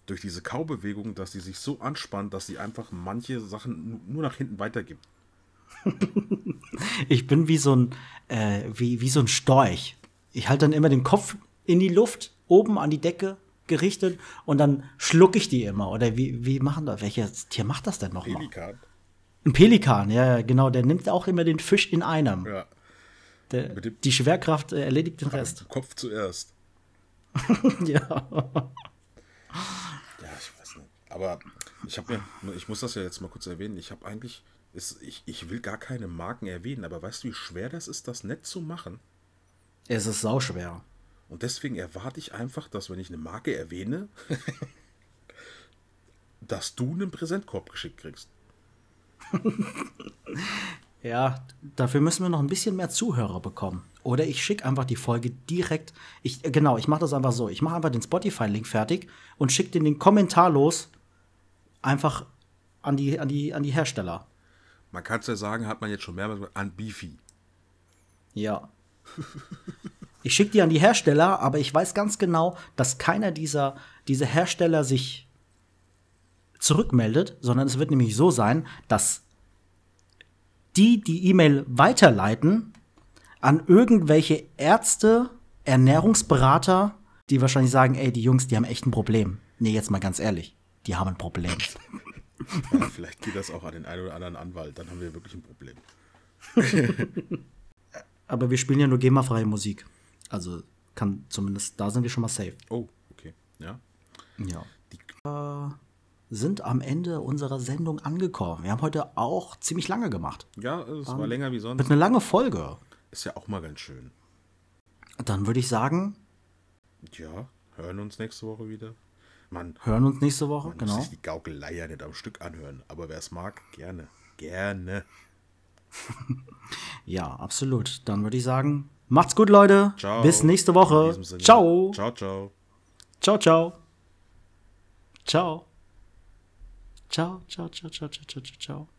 durch diese Kaubewegung, dass die sich so anspannt, dass sie einfach manche Sachen nu- nur nach hinten weitergibt. Ich bin wie so ein, äh, wie, wie so ein Storch. Ich halte dann immer den Kopf in die Luft, oben an die Decke gerichtet und dann schlucke ich die immer. Oder wie, wie machen das? Welches Tier macht das denn nochmal? Pelikan. Ein Pelikan, ja, genau. Der nimmt auch immer den Fisch in einem. Ja, Der, die Schwerkraft äh, erledigt den Rest. Kopf zuerst. ja. Ja, ich weiß nicht. Aber ich habe mir, ich muss das ja jetzt mal kurz erwähnen, ich habe eigentlich, ist, ich, ich will gar keine Marken erwähnen, aber weißt du, wie schwer das ist, das nett zu machen? Es ist sauschwer. Und deswegen erwarte ich einfach, dass wenn ich eine Marke erwähne, dass du einen Präsentkorb geschickt kriegst. Ja, dafür müssen wir noch ein bisschen mehr Zuhörer bekommen. Oder ich schicke einfach die Folge direkt. Ich, genau, ich mache das einfach so. Ich mache einfach den Spotify-Link fertig und schicke den, den kommentarlos einfach an die, an, die, an die Hersteller. Man kann es ja sagen, hat man jetzt schon mehrmals an Beefy. Ja. Ich schicke die an die Hersteller, aber ich weiß ganz genau, dass keiner dieser, dieser Hersteller sich zurückmeldet, sondern es wird nämlich so sein, dass die die E-Mail weiterleiten an irgendwelche Ärzte, Ernährungsberater, die wahrscheinlich sagen, ey, die Jungs, die haben echt ein Problem. Nee, jetzt mal ganz ehrlich, die haben ein Problem. Ja, vielleicht geht das auch an den einen oder anderen Anwalt, dann haben wir wirklich ein Problem. Aber wir spielen ja nur GEMA-freie Musik. Also kann zumindest, da sind wir schon mal safe. Oh, okay. Ja. Ja. Die sind am Ende unserer Sendung angekommen. Wir haben heute auch ziemlich lange gemacht. Ja, es war länger wie sonst. Mit einer lange Folge. Ist ja auch mal ganz schön. Dann würde ich sagen, Ja, hören uns nächste Woche wieder. Man, hören uns nächste Woche. man genau. muss sich die Gaukelei ja nicht am Stück anhören. Aber wer es mag, gerne. Gerne. Ja, absolut. Dann würde ich sagen, macht's gut, Leute. Ciao. Bis nächste Woche. Ciao. Ciao, ciao. Ciao, ciao. Ciao. Ciao, ciao, ciao, ciao, ciao, ciao, ciao, ciao.